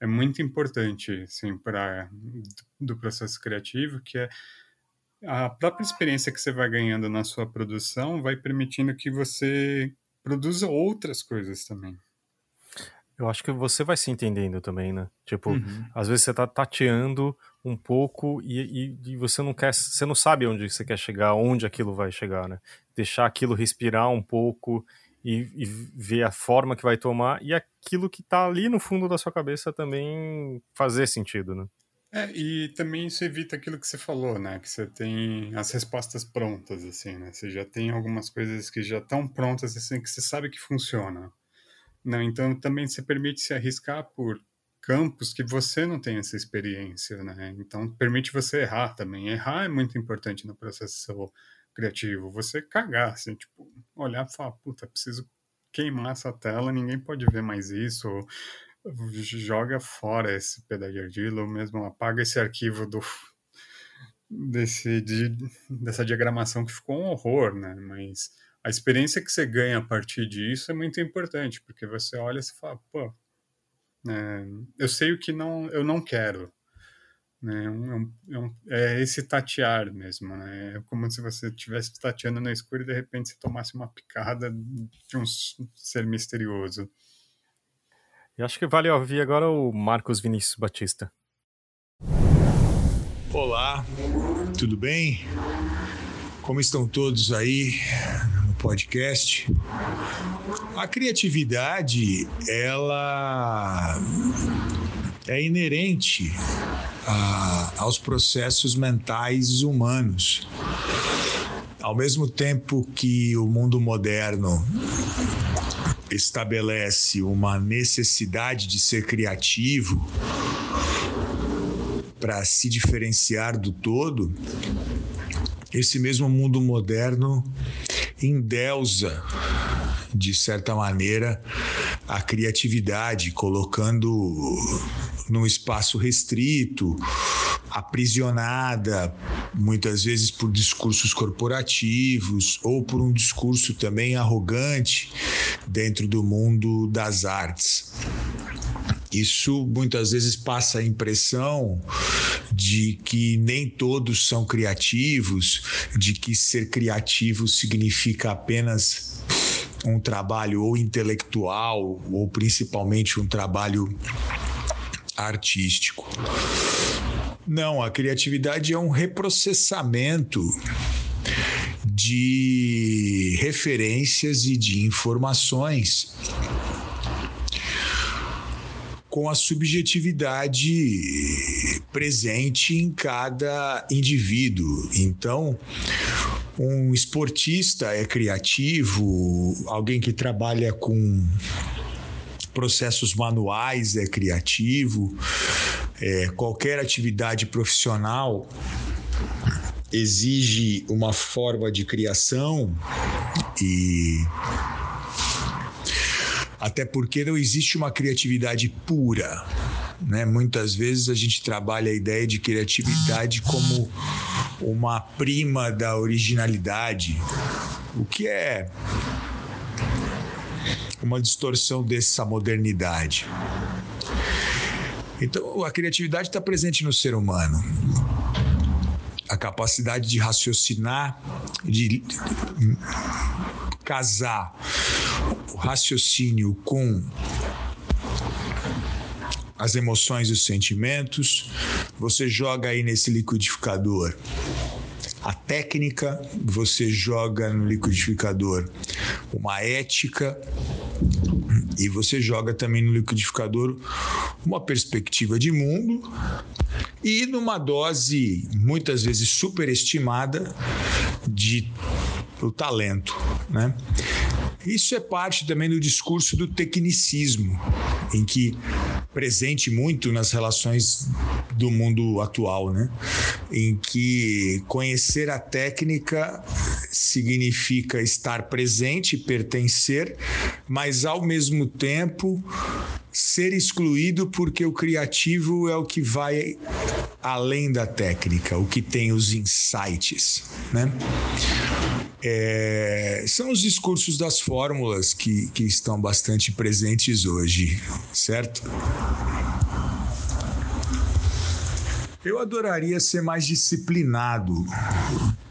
é muito importante assim para do processo criativo, que é a própria experiência que você vai ganhando na sua produção vai permitindo que você produza outras coisas também. Eu acho que você vai se entendendo também, né? Tipo, uhum. às vezes você tá tateando um pouco e, e, e, você não quer, você não sabe onde você quer chegar, onde aquilo vai chegar, né? Deixar aquilo respirar um pouco e, e ver a forma que vai tomar e aquilo que tá ali no fundo da sua cabeça também fazer sentido, né? É, e também isso evita aquilo que você falou, né? Que você tem as respostas prontas, assim, né? Você já tem algumas coisas que já estão prontas, assim, que você sabe que funciona. Não, então também se permite se arriscar por campos que você não tem essa experiência, né? Então permite você errar também. Errar é muito importante no processo criativo. Você cagar, assim, tipo, olhar e falar, puta, preciso queimar essa tela, ninguém pode ver mais isso, ou joga fora esse pedaço de argila, ou mesmo apaga esse arquivo do desse, de, dessa diagramação que ficou um horror, né? Mas a experiência que você ganha a partir disso é muito importante, porque você olha e fala, pô, é, eu sei o que não, eu não quero. Né? É, um, é, um, é, esse tatear mesmo, né? É como se você estivesse tateando no escuro e de repente você tomasse uma picada de um ser misterioso. E acho que vale ouvir agora o Marcos Vinícius Batista. Olá, tudo bem? Como estão todos aí podcast? A criatividade, ela é inerente a, aos processos mentais humanos. Ao mesmo tempo que o mundo moderno estabelece uma necessidade de ser criativo, para se diferenciar do todo, esse mesmo mundo moderno endeusa, de certa maneira, a criatividade, colocando num espaço restrito, aprisionada, muitas vezes por discursos corporativos ou por um discurso também arrogante dentro do mundo das artes. Isso muitas vezes passa a impressão de que nem todos são criativos, de que ser criativo significa apenas um trabalho ou intelectual ou principalmente um trabalho artístico. Não, a criatividade é um reprocessamento de referências e de informações com a subjetividade presente em cada indivíduo. Então, um esportista é criativo, alguém que trabalha com processos manuais é criativo, é, qualquer atividade profissional exige uma forma de criação e até porque não existe uma criatividade pura. Né? Muitas vezes a gente trabalha a ideia de criatividade como uma prima da originalidade, o que é uma distorção dessa modernidade. Então, a criatividade está presente no ser humano. A capacidade de raciocinar, de casar o raciocínio com as emoções e os sentimentos, você joga aí nesse liquidificador a técnica, você joga no liquidificador uma ética e você joga também no liquidificador uma perspectiva de mundo e numa dose muitas vezes superestimada de o talento, né? Isso é parte também do discurso do tecnicismo, em que presente muito nas relações do mundo atual, né? Em que conhecer a técnica significa estar presente, pertencer, mas ao mesmo tempo ser excluído porque o criativo é o que vai além da técnica, o que tem os insights, né? É, são os discursos das fórmulas que, que estão bastante presentes hoje, certo? Eu adoraria ser mais disciplinado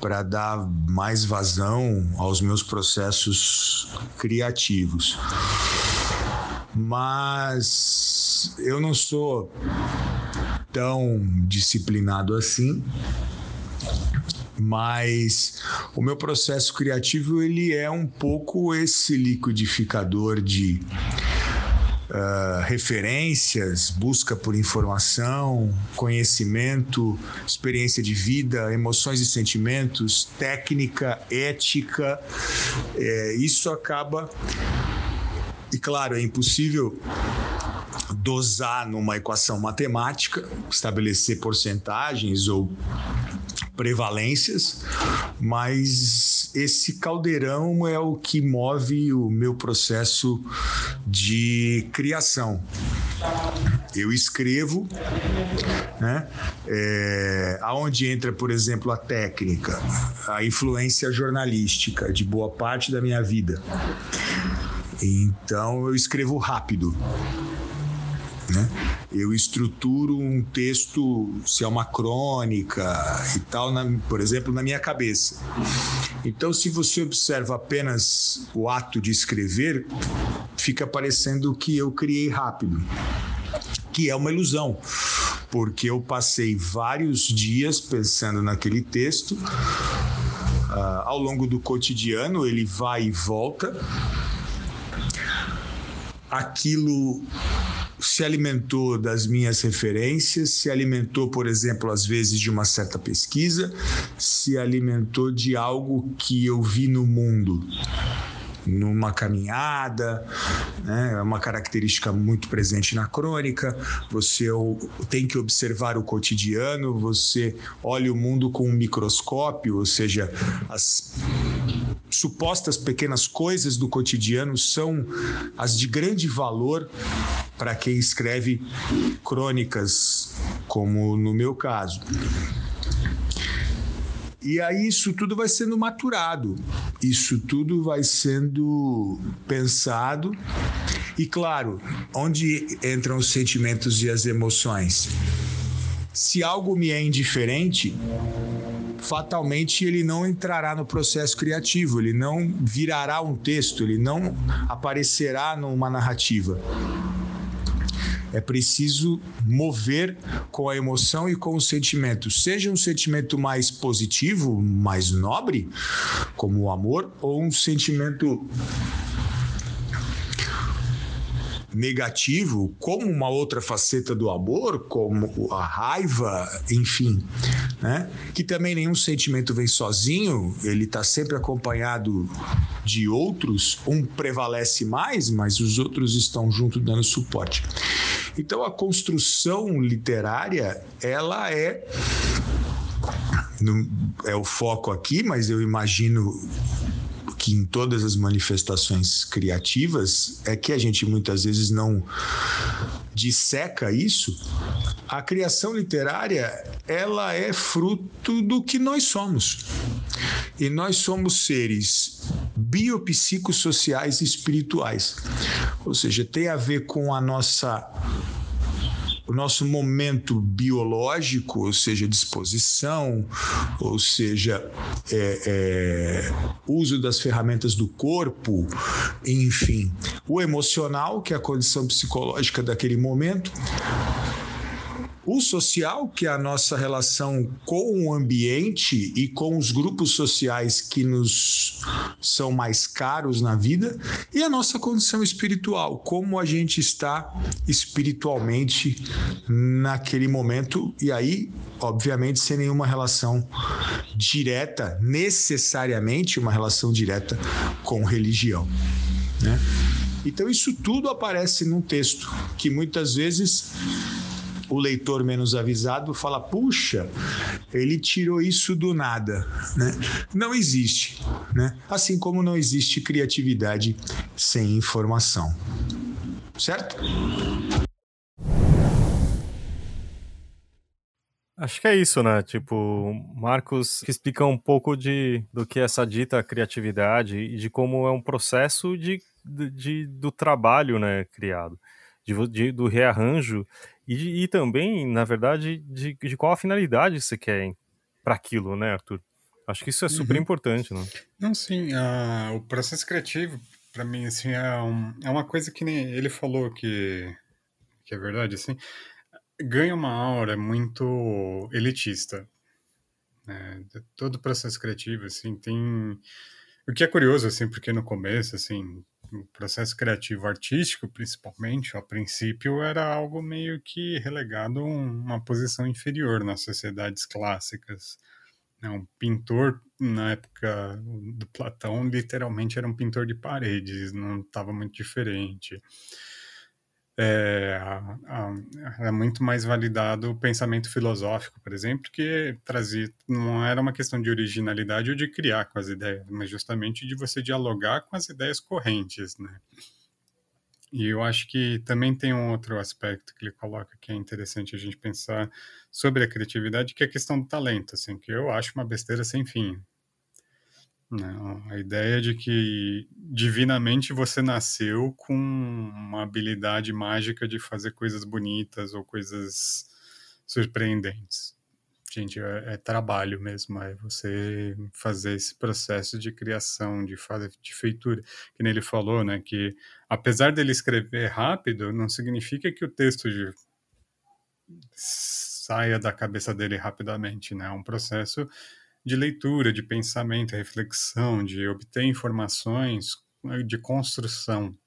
para dar mais vazão aos meus processos criativos. Mas eu não sou tão disciplinado assim mas o meu processo criativo ele é um pouco esse liquidificador de uh, referências, busca por informação, conhecimento, experiência de vida, emoções e sentimentos, técnica, ética. É, isso acaba e claro, é impossível dosar numa equação matemática, estabelecer porcentagens ou prevalências, mas esse caldeirão é o que move o meu processo de criação. Eu escrevo, né? É, aonde entra, por exemplo, a técnica, a influência jornalística de boa parte da minha vida. Então eu escrevo rápido. Né? Eu estruturo um texto, se é uma crônica e tal, na, por exemplo, na minha cabeça. Então, se você observa apenas o ato de escrever, fica parecendo que eu criei rápido, que é uma ilusão, porque eu passei vários dias pensando naquele texto. Uh, ao longo do cotidiano, ele vai e volta. Aquilo se alimentou das minhas referências, se alimentou, por exemplo, às vezes de uma certa pesquisa, se alimentou de algo que eu vi no mundo numa caminhada, né? é uma característica muito presente na crônica. Você tem que observar o cotidiano, você olha o mundo com um microscópio, ou seja, as supostas pequenas coisas do cotidiano são as de grande valor para quem escreve crônicas, como no meu caso. E aí isso tudo vai sendo maturado, isso tudo vai sendo pensado. E claro, onde entram os sentimentos e as emoções? Se algo me é indiferente, fatalmente ele não entrará no processo criativo, ele não virará um texto, ele não aparecerá numa narrativa. É preciso mover com a emoção e com o sentimento, seja um sentimento mais positivo, mais nobre, como o amor, ou um sentimento negativo, como uma outra faceta do amor, como a raiva, enfim, né? Que também nenhum sentimento vem sozinho, ele está sempre acompanhado de outros, um prevalece mais, mas os outros estão junto dando suporte. Então a construção literária, ela é é o foco aqui, mas eu imagino que em todas as manifestações criativas é que a gente muitas vezes não disseca isso. A criação literária, ela é fruto do que nós somos. E nós somos seres biopsicossociais e espirituais. Ou seja, tem a ver com a nossa o nosso momento biológico, ou seja, disposição, ou seja, é, é, uso das ferramentas do corpo, enfim, o emocional, que é a condição psicológica daquele momento, o social, que é a nossa relação com o ambiente e com os grupos sociais que nos são mais caros na vida, e a nossa condição espiritual, como a gente está espiritualmente naquele momento, e aí, obviamente, sem nenhuma relação direta, necessariamente uma relação direta com religião. Né? Então, isso tudo aparece num texto que muitas vezes o leitor menos avisado fala: puxa, ele tirou isso do nada. Né? Não existe. Né? Assim como não existe criatividade sem informação. Certo? Acho que é isso, né? Tipo, Marcos explica um pouco de, do que é essa dita criatividade e de como é um processo de, de, do trabalho, né, criado, de, de, do rearranjo e, e também, na verdade, de, de qual a finalidade você quer para aquilo, né, Arthur? Acho que isso é super uhum. importante, né? Não, sim. O processo criativo, para mim, assim, é, um, é uma coisa que nem ele falou que, que é verdade, assim, ganha uma aura muito elitista. Né? Todo o processo criativo, assim, tem... O que é curioso, assim, porque no começo, assim, o processo criativo artístico, principalmente, a princípio era algo meio que relegado a uma posição inferior nas sociedades clássicas. Né? Um pintor, na época do Platão, literalmente era um pintor de paredes, não estava muito diferente. É, é, muito mais validado o pensamento filosófico, por exemplo, que trazia não era uma questão de originalidade ou de criar com as ideias, mas justamente de você dialogar com as ideias correntes, né? E eu acho que também tem um outro aspecto que ele coloca que é interessante a gente pensar sobre a criatividade, que é a questão do talento, assim, que eu acho uma besteira sem fim. Não, a ideia de que divinamente você nasceu com uma habilidade mágica de fazer coisas bonitas ou coisas surpreendentes. Gente, é, é trabalho mesmo, é você fazer esse processo de criação, de, fazer, de feitura. Que nem ele falou, né, que apesar dele escrever rápido, não significa que o texto de, saia da cabeça dele rapidamente, né? É um processo de leitura, de pensamento, reflexão, de obter informações, de construção,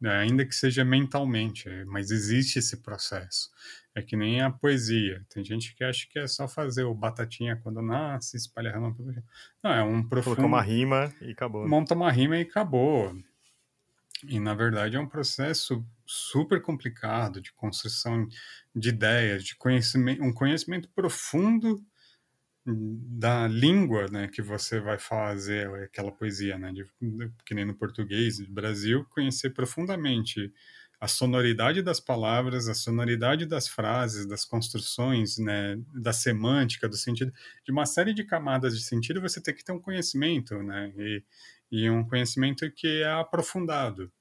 né? ainda que seja mentalmente, mas existe esse processo. É que nem a poesia. Tem gente que acha que é só fazer o batatinha quando nasce, espalha rama pelo Não, é um profundo... Colocar uma rima e acabou. Monta uma rima e acabou. E, na verdade, é um processo super complicado de construção de ideias, de conhecimento, um conhecimento profundo da língua, né, que você vai fazer aquela poesia, né, de, que nem no português do Brasil, conhecer profundamente a sonoridade das palavras, a sonoridade das frases, das construções, né, da semântica, do sentido, de uma série de camadas de sentido, você tem que ter um conhecimento, né, e, e um conhecimento que é aprofundado.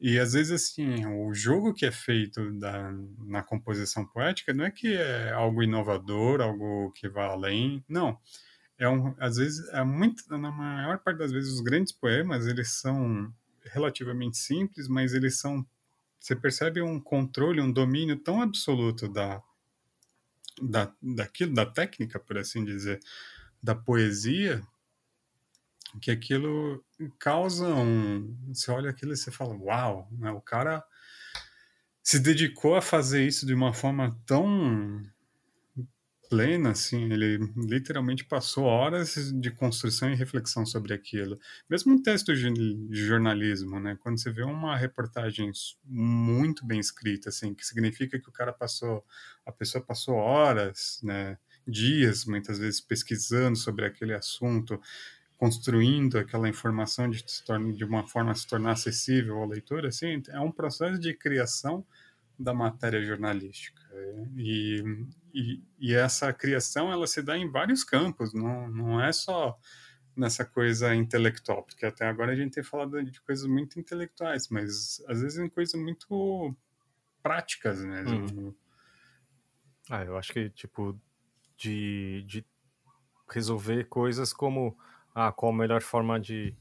E às vezes, assim, o jogo que é feito da, na composição poética não é que é algo inovador, algo que vai além, não. É um, às vezes, é muito, na maior parte das vezes, os grandes poemas, eles são relativamente simples, mas eles são, você percebe um controle, um domínio tão absoluto da, da, daquilo, da técnica, por assim dizer, da poesia, que aquilo causa um. Você olha aquilo e você fala, uau, né? o cara se dedicou a fazer isso de uma forma tão plena, assim, ele literalmente passou horas de construção e reflexão sobre aquilo. Mesmo um texto de jornalismo, né, quando você vê uma reportagem muito bem escrita, assim, que significa que o cara passou, a pessoa passou horas, né, dias, muitas vezes pesquisando sobre aquele assunto, construindo aquela informação de, de uma forma se tornar acessível ao leitor, assim, é um processo de criação da matéria jornalística. E, e, e, essa criação ela se dá em vários campos, não, não é só nessa coisa intelectual, porque até agora a gente tem falado de coisas muito intelectuais, mas às vezes em coisas muito práticas mesmo. Hum. Ah, eu acho que, tipo, de, de resolver coisas como ah, qual a melhor forma de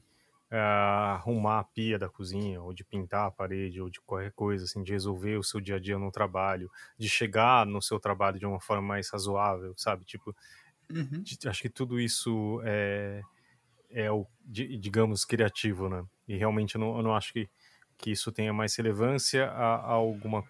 uh, arrumar a pia da cozinha, ou de pintar a parede, ou de qualquer coisa, assim, de resolver o seu dia a dia no trabalho, de chegar no seu trabalho de uma forma mais razoável, sabe? Tipo, uhum. acho que tudo isso é, é o, digamos, criativo, né? E realmente eu não, eu não acho que, que isso tenha mais relevância a, a alguma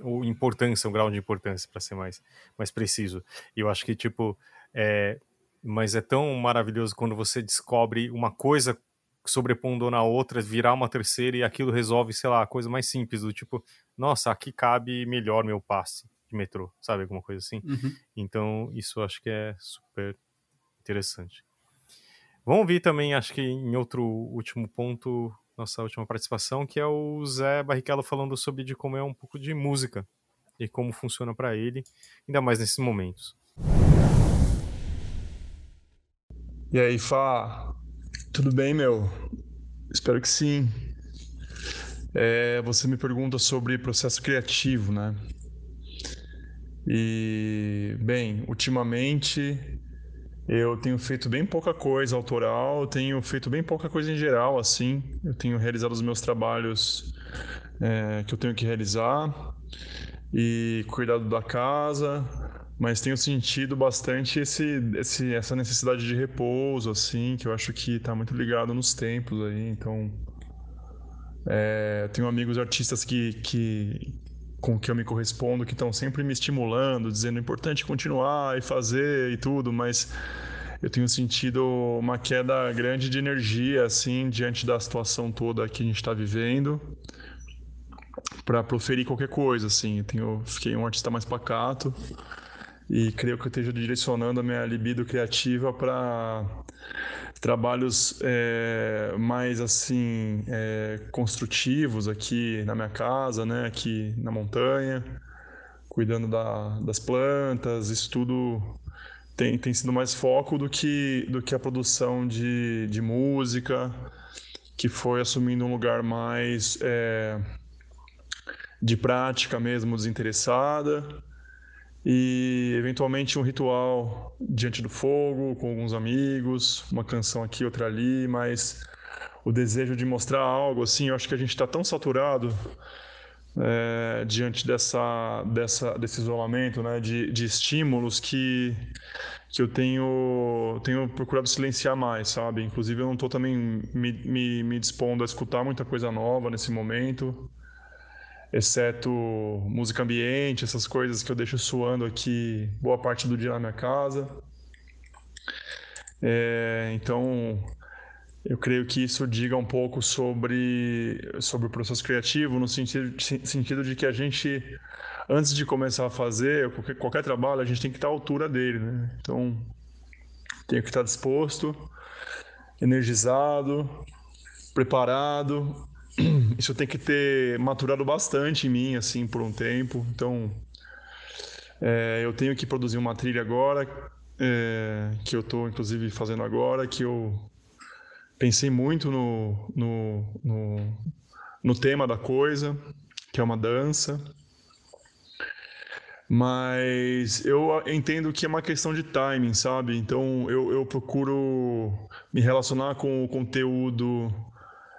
ou importância, um grau de importância, para ser mais, mais preciso. E eu acho que, tipo, é, mas é tão maravilhoso quando você descobre uma coisa sobrepondo na outra, virar uma terceira e aquilo resolve, sei lá, a coisa mais simples, do tipo, nossa, aqui cabe melhor meu passe de metrô, sabe? Alguma coisa assim. Uhum. Então, isso acho que é super interessante. Vamos ver também, acho que em outro último ponto, nossa última participação, que é o Zé Barrichello falando sobre de como é um pouco de música e como funciona para ele, ainda mais nesses momentos. E aí, Fá, tudo bem, meu? Espero que sim. É, você me pergunta sobre processo criativo, né? E, bem, ultimamente eu tenho feito bem pouca coisa autoral, tenho feito bem pouca coisa em geral, assim. Eu tenho realizado os meus trabalhos é, que eu tenho que realizar e cuidado da casa, mas tenho sentido bastante esse, esse, essa necessidade de repouso, assim, que eu acho que está muito ligado nos tempos aí. Então, é, tenho amigos artistas que, que com que eu me correspondo que estão sempre me estimulando, dizendo é importante continuar e fazer e tudo, mas eu tenho sentido uma queda grande de energia, assim, diante da situação toda que a gente está vivendo. Para proferir qualquer coisa, assim. Eu tenho, fiquei um artista mais pacato e creio que eu esteja direcionando a minha libido criativa para trabalhos é, mais assim é, construtivos aqui na minha casa, né, aqui na montanha, cuidando da, das plantas, isso tudo tem, tem sido mais foco do que, do que a produção de, de música, que foi assumindo um lugar mais é, de prática mesmo, desinteressada e eventualmente um ritual diante do fogo com alguns amigos, uma canção aqui, outra ali, mas o desejo de mostrar algo assim, eu acho que a gente está tão saturado é, diante dessa, dessa, desse isolamento, né, de, de estímulos que que eu tenho tenho procurado silenciar mais, sabe? Inclusive eu não estou também me, me, me dispondo a escutar muita coisa nova nesse momento exceto música ambiente, essas coisas que eu deixo suando aqui boa parte do dia na minha casa. É, então, eu creio que isso diga um pouco sobre, sobre o processo criativo, no sentido, sentido de que a gente, antes de começar a fazer qualquer, qualquer trabalho, a gente tem que estar à altura dele. Né? Então, tenho que estar disposto, energizado, preparado (clears throat) isso tem que ter maturado bastante em mim, assim, por um tempo. Então, é, eu tenho que produzir uma trilha agora, é, que eu estou, inclusive, fazendo agora, que eu pensei muito no, no, no, no tema da coisa, que é uma dança. Mas eu entendo que é uma questão de timing, sabe? Então eu, eu procuro me relacionar com o conteúdo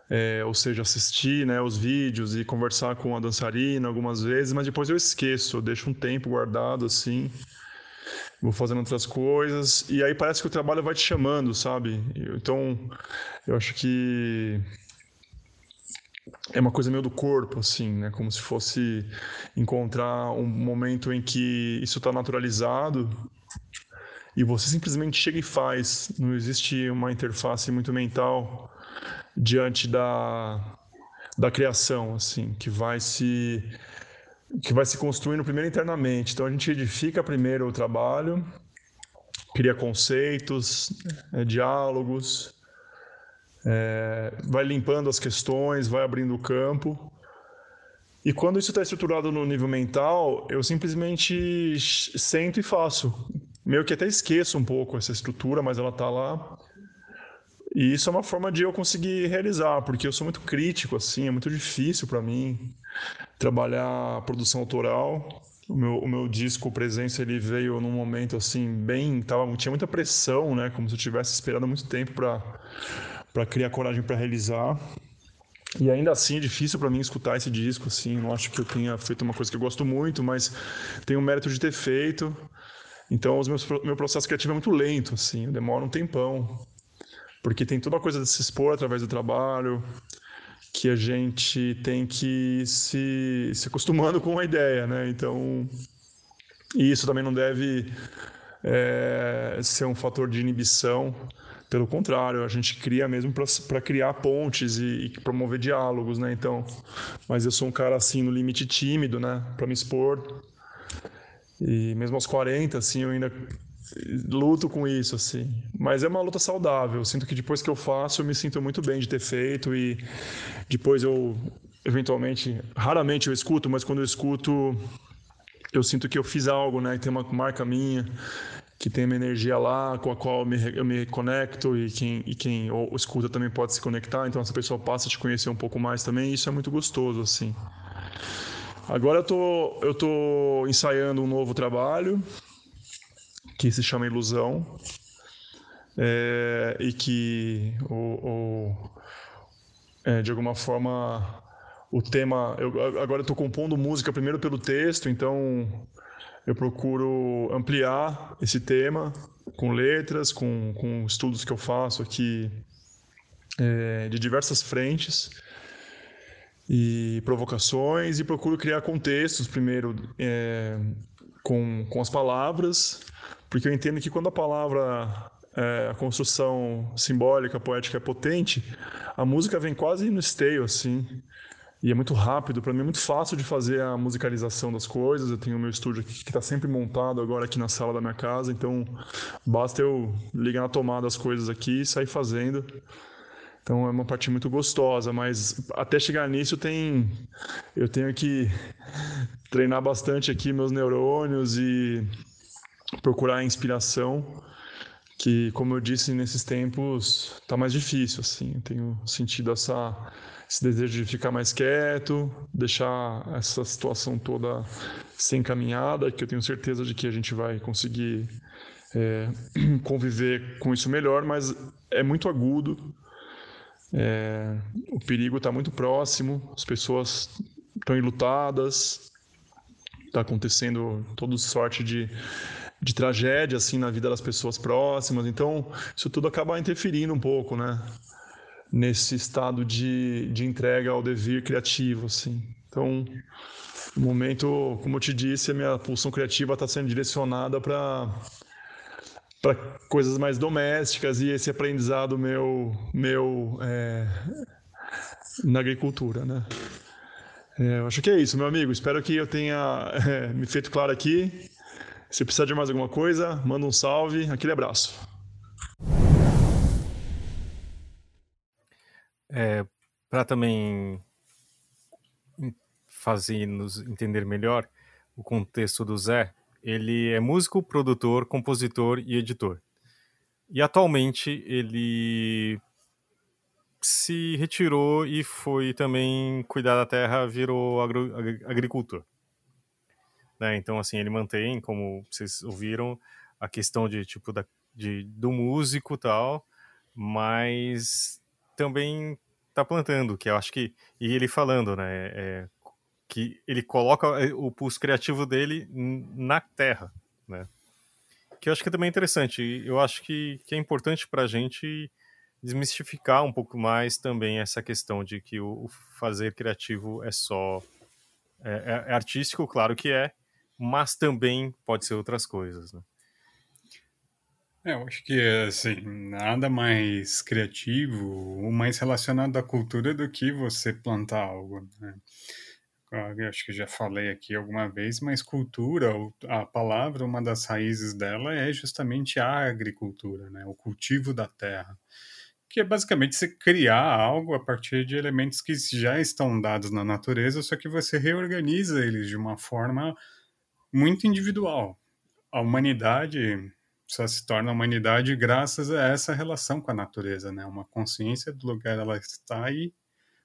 é, ou seja, assistir né, os vídeos e conversar com a dançarina algumas vezes, mas depois eu esqueço, eu deixo um tempo guardado assim, vou fazendo outras coisas, e aí parece que o trabalho vai te chamando, sabe? Então, eu acho que é uma coisa meio do corpo, assim, né? Como se fosse encontrar um momento em que isso está naturalizado e você simplesmente chega e faz. Não existe uma interface muito mental diante da, da criação, assim, que vai se que vai se construindo primeiro internamente. Então a gente edifica primeiro o trabalho, cria conceitos, é, diálogos, é, vai limpando as questões, vai abrindo o campo. E quando isso está estruturado no nível mental, eu simplesmente sento e faço. Meio que até esqueço um pouco essa estrutura, mas ela está lá. E isso é uma forma de eu conseguir realizar, porque eu sou muito crítico, assim, é muito difícil para mim trabalhar produção autoral. O meu, o meu disco Presença, ele veio num momento, assim, bem... Tava, tinha muita pressão, né? Como se eu tivesse esperando muito tempo para criar coragem para realizar. E ainda assim é difícil para mim escutar esse disco, assim, não acho que eu tenha feito uma coisa que eu gosto muito, mas tenho o mérito de ter feito. Então, meus, meu processo criativo é muito lento, assim, demora um tempão porque tem toda a coisa de se expor através do trabalho, que a gente tem que se, se acostumando com a ideia, né? Então, e isso também não deve é, ser um fator de inibição. Pelo contrário, a gente cria mesmo para criar pontes e, e, promover diálogos, né? Então, mas eu sou um cara assim no limite tímido, né? Para me expor. E mesmo aos 40, assim, eu ainda luto com isso, assim. Mas é uma luta saudável. Eu sinto que depois que eu faço, eu me sinto muito bem de ter feito e depois eu, eventualmente, raramente eu escuto, mas quando eu escuto, eu sinto que eu fiz algo, né? Tem uma marca minha, que tem uma energia lá com a qual eu me, eu me conecto e quem, e quem ou, escuta também pode se conectar. Então essa pessoa passa a te conhecer um pouco mais também. E isso é muito gostoso, assim. Agora eu tô, eu tô ensaiando um novo trabalho que se chama Ilusão, é, e que o, o é, de alguma forma o tema. Eu, agora estou compondo música primeiro pelo texto, então eu procuro ampliar esse tema com letras, com, com estudos que eu faço aqui é, de diversas frentes e provocações, e procuro criar contextos primeiro é, com, com as palavras porque eu entendo que quando a palavra, é, a construção simbólica, poética é potente, a música vem quase no esteio, assim. e é muito rápido. Para mim é muito fácil de fazer a musicalização das coisas. Eu tenho o meu estúdio aqui que está sempre montado agora aqui na sala da minha casa, então basta eu ligar na tomada as coisas aqui e sair fazendo. Então é uma parte muito gostosa, mas até chegar nisso tem eu tenho que treinar bastante aqui meus neurônios e procurar inspiração, que como eu disse nesses tempos está mais difícil assim. Eu tenho sentido essa esse desejo de ficar mais quieto, deixar essa situação toda ser encaminhada, que eu tenho certeza de que a gente vai conseguir é, (clears throat) conviver com isso melhor, mas é muito agudo é, o perigo está muito próximo, as pessoas estão enlutadas, está acontecendo toda sorte de, de tragédia assim na vida das pessoas próximas. Então, isso tudo acaba interferindo um pouco, né? Nesse estado de, de entrega ao dever criativo, assim. Então, no momento, como eu te disse, a minha pulsão criativa está sendo direcionada para para coisas mais domésticas e esse aprendizado meu meu é, na agricultura, né? É, eu acho que é isso, meu amigo. Espero que eu tenha (laughs) é, me feito claro aqui. Se precisar de mais alguma coisa, manda um salve. Aquele abraço. É, para também fazer nos entender melhor o contexto do Zé, ele é músico, produtor, compositor e editor. E atualmente ele se retirou e foi também cuidar da terra, virou agricultor. Né? Então, assim, ele mantém, como vocês ouviram, a questão de tipo da, de, do músico tal, mas também tá plantando, que eu acho que e ele falando, né, é, que ele coloca eh, o pulso criativo dele na terra, né? Que eu acho que é também interessante. Eu acho que, que é importante para a gente desmistificar um pouco mais também essa questão de que o, o fazer criativo é só é, é, é, artístico, claro que é, mas também pode ser outras coisas, né? É, eu acho que assim nada mais criativo ou mais relacionado à cultura do que você plantar algo. Né? acho que já falei aqui alguma vez, mas cultura, a palavra, uma das raízes dela é justamente a agricultura, né? o cultivo da terra, que é basicamente você criar algo a partir de elementos que já estão dados na natureza, só que você reorganiza eles de uma forma muito individual. A humanidade só se torna humanidade graças a essa relação com a natureza, né? Uma consciência do lugar ela está e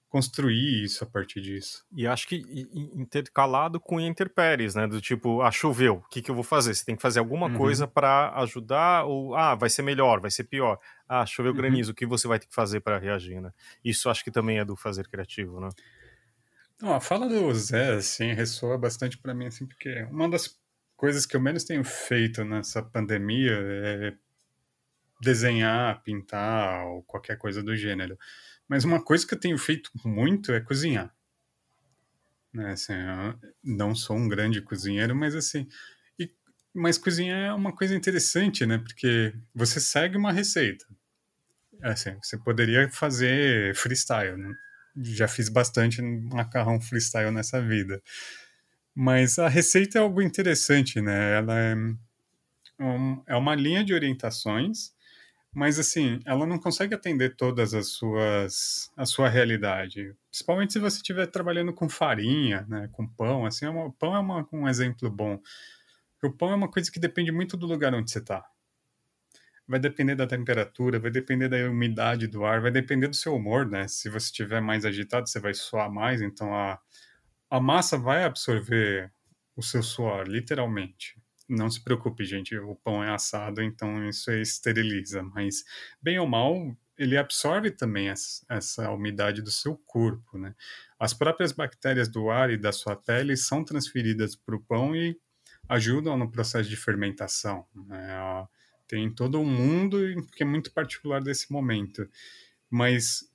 construir isso a partir disso. E acho que intercalado com interpéries, né? Do tipo, ah, choveu, o que, que eu vou fazer? Você tem que fazer alguma uhum. coisa para ajudar, ou ah, vai ser melhor, vai ser pior. Ah, choveu uhum. granizo, o que você vai ter que fazer para reagir, né? Isso acho que também é do fazer criativo, né? Não, a fala do Zé, assim, ressoa bastante para mim, assim, porque uma das coisas que eu menos tenho feito nessa pandemia é desenhar, pintar ou qualquer coisa do gênero. Mas uma coisa que eu tenho feito muito é cozinhar. Né, assim, não sou um grande cozinheiro, mas assim, e, mas cozinhar é uma coisa interessante, né? Porque você segue uma receita. Assim, você poderia fazer freestyle, né? Já fiz bastante macarrão freestyle nessa vida. Mas a receita é algo interessante, né? Ela é, um, é uma linha de orientações mas assim, ela não consegue atender todas as suas a sua realidade. Principalmente se você estiver trabalhando com farinha, né, com pão, assim, é uma, pão é uma, um exemplo bom. o pão é uma coisa que depende muito do lugar onde você está. Vai depender da temperatura, vai depender da umidade do ar, vai depender do seu humor, né? Se você estiver mais agitado, você vai suar mais, então a, a massa vai absorver o seu suor, literalmente não se preocupe, gente, o pão é assado, então isso esteriliza, mas bem ou mal, ele absorve também essa, essa umidade do seu corpo, né? As próprias bactérias do ar e da sua pele são transferidas para o pão e ajudam no processo de fermentação. Né? Tem todo um mundo que é muito particular desse momento, mas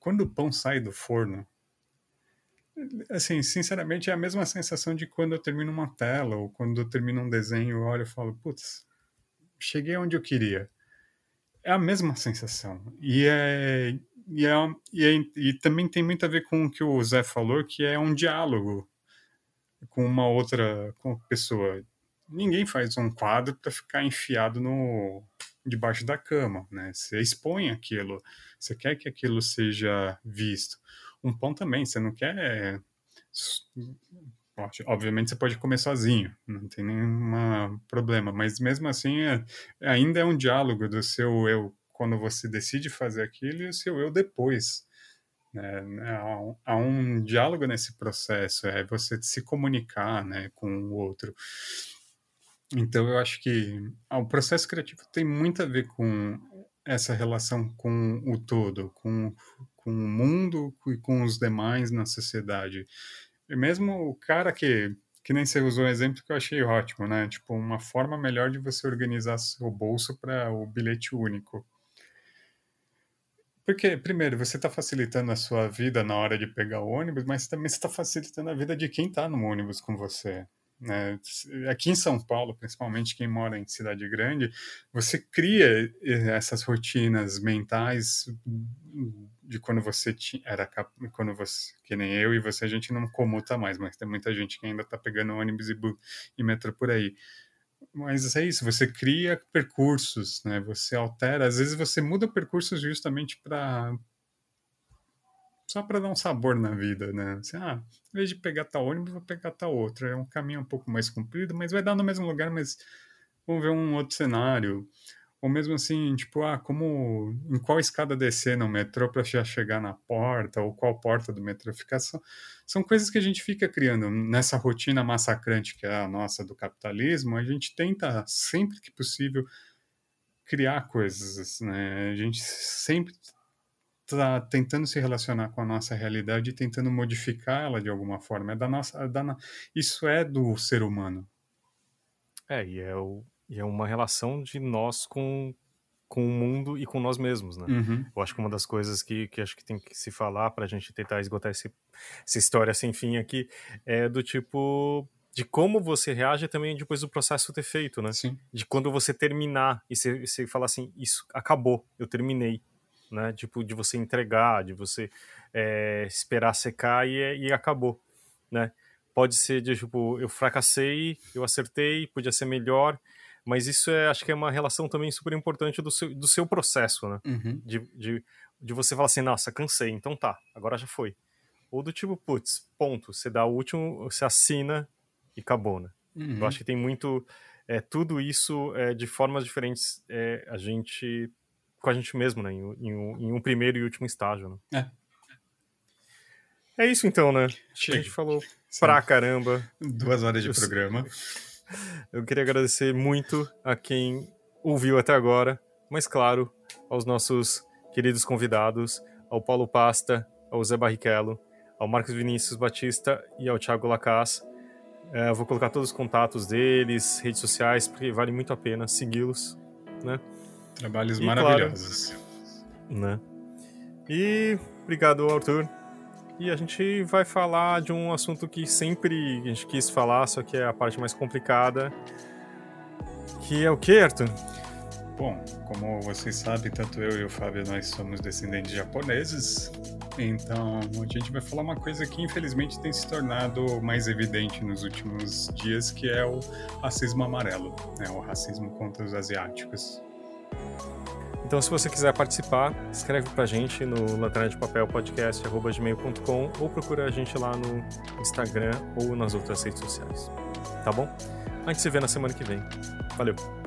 quando o pão sai do forno, assim, sinceramente, é a mesma sensação de quando eu termino uma tela ou quando eu termino um desenho, eu olho e falo, putz, cheguei onde eu queria. é a mesma sensação. E é, e, é, e, é, e também tem muito a ver com o que o Zé falou, que é um diálogo com uma outra com pessoa. Ninguém faz um quadro para ficar enfiado no debaixo da cama, né? Você expõe aquilo, você quer que aquilo seja visto. Um pão também, você não quer Obviamente você pode comer sozinho, não tem nenhum problema, mas mesmo assim é, ainda é um diálogo do seu eu quando você decide fazer aquilo e o seu eu depois. Né? Há, um, diálogo nesse processo, é você se comunicar né, com o outro. Então eu acho que ah, o processo criativo tem muito a ver com essa relação com o todo, com, com o mundo e com os demais na sociedade. E mesmo o cara que, que nem você usou um exemplo que eu achei ótimo, né? Tipo, uma forma melhor de você organizar seu bolso para o bilhete único. Porque, primeiro, você está facilitando a sua vida na hora de pegar o ônibus, mas também está facilitando a vida de quem está no ônibus com você. Né? Aqui em São Paulo, principalmente quem mora em cidade grande, você cria eh, essas rotinas mentais de quando você era quando você, que nem eu e você, a gente não comuta mais, mas tem muita gente que ainda está pegando ônibus e, e metrô por aí. Mas é isso, você cria percursos, né? Você altera, às vezes você muda percursos justamente para só para dar um sabor na vida, né? Assim, ah, em vez de pegar tal ônibus, vou pegar tal outro. É um caminho um pouco mais comprido, mas vai dar no mesmo lugar, mas vamos ver um outro cenário. Ou mesmo assim, tipo, ah, como em qual escada descer no metrô para já chegar na porta, ou qual porta do metrô ficar. São, são coisas que a gente fica criando nessa rotina massacrante que é a nossa do capitalismo. A gente tenta, sempre que possível, criar coisas, né? A gente sempre está tentando se relacionar com a nossa realidade e tentando modificar ela de alguma forma. É da nossa, é da, isso é do ser humano. É, e é o, e é uma relação de nós com, com o mundo e com nós mesmos, né? Uhum. Eu acho que uma das coisas que, que acho que tem que se falar para a gente tentar esgotar esse, essa história sem fim aqui é do tipo de como você reage também depois do processo ter feito, né? Sim. De quando você terminar e você, você falar assim, isso acabou, eu terminei, né? Tipo de você entregar, de você é, esperar secar e, e acabou, né? Pode ser de tipo eu fracassei, eu acertei, podia ser melhor mas isso é, acho que é uma relação também super importante do seu, do seu processo, né? Uhum. De, de, de você falar assim, nossa, cansei, então tá, agora já foi. Ou do tipo, putz, ponto, você dá o último, você assina e acabou, né? Uhum. Eu acho que tem muito, é, tudo isso é, de formas diferentes, é, a gente, com a gente mesmo, né? Em, em, um, em um primeiro e último estágio, né? É. É isso então, né? Chega. A gente falou Sim. pra caramba. Duas horas de programa. Eu queria agradecer muito a quem ouviu até agora, mas claro, aos nossos queridos convidados, ao Paulo Pasta, ao Zé Barrichello, ao Marcos Vinícius Batista e ao Thiago Lacaz. É, vou colocar todos os contatos deles, redes sociais, porque vale muito a pena segui-los, né? Trabalhos e, maravilhosos. Claro, né? E obrigado, Arthur. E a gente vai falar de um assunto que sempre a gente quis falar, só que é a parte mais complicada. Que é o que, Arthur? Bom, como vocês sabem, tanto eu e o Fábio nós somos descendentes japoneses. Então, a gente vai falar uma coisa que infelizmente tem se tornado mais evidente nos últimos dias, que é o racismo amarelo, né? o racismo contra os asiáticos. Então, se você quiser participar, escreve pra gente no lanterna de papel podcast@gmail.com ou procura a gente lá no Instagram ou nas outras redes sociais. Tá bom? A gente se vê na semana que vem. Valeu!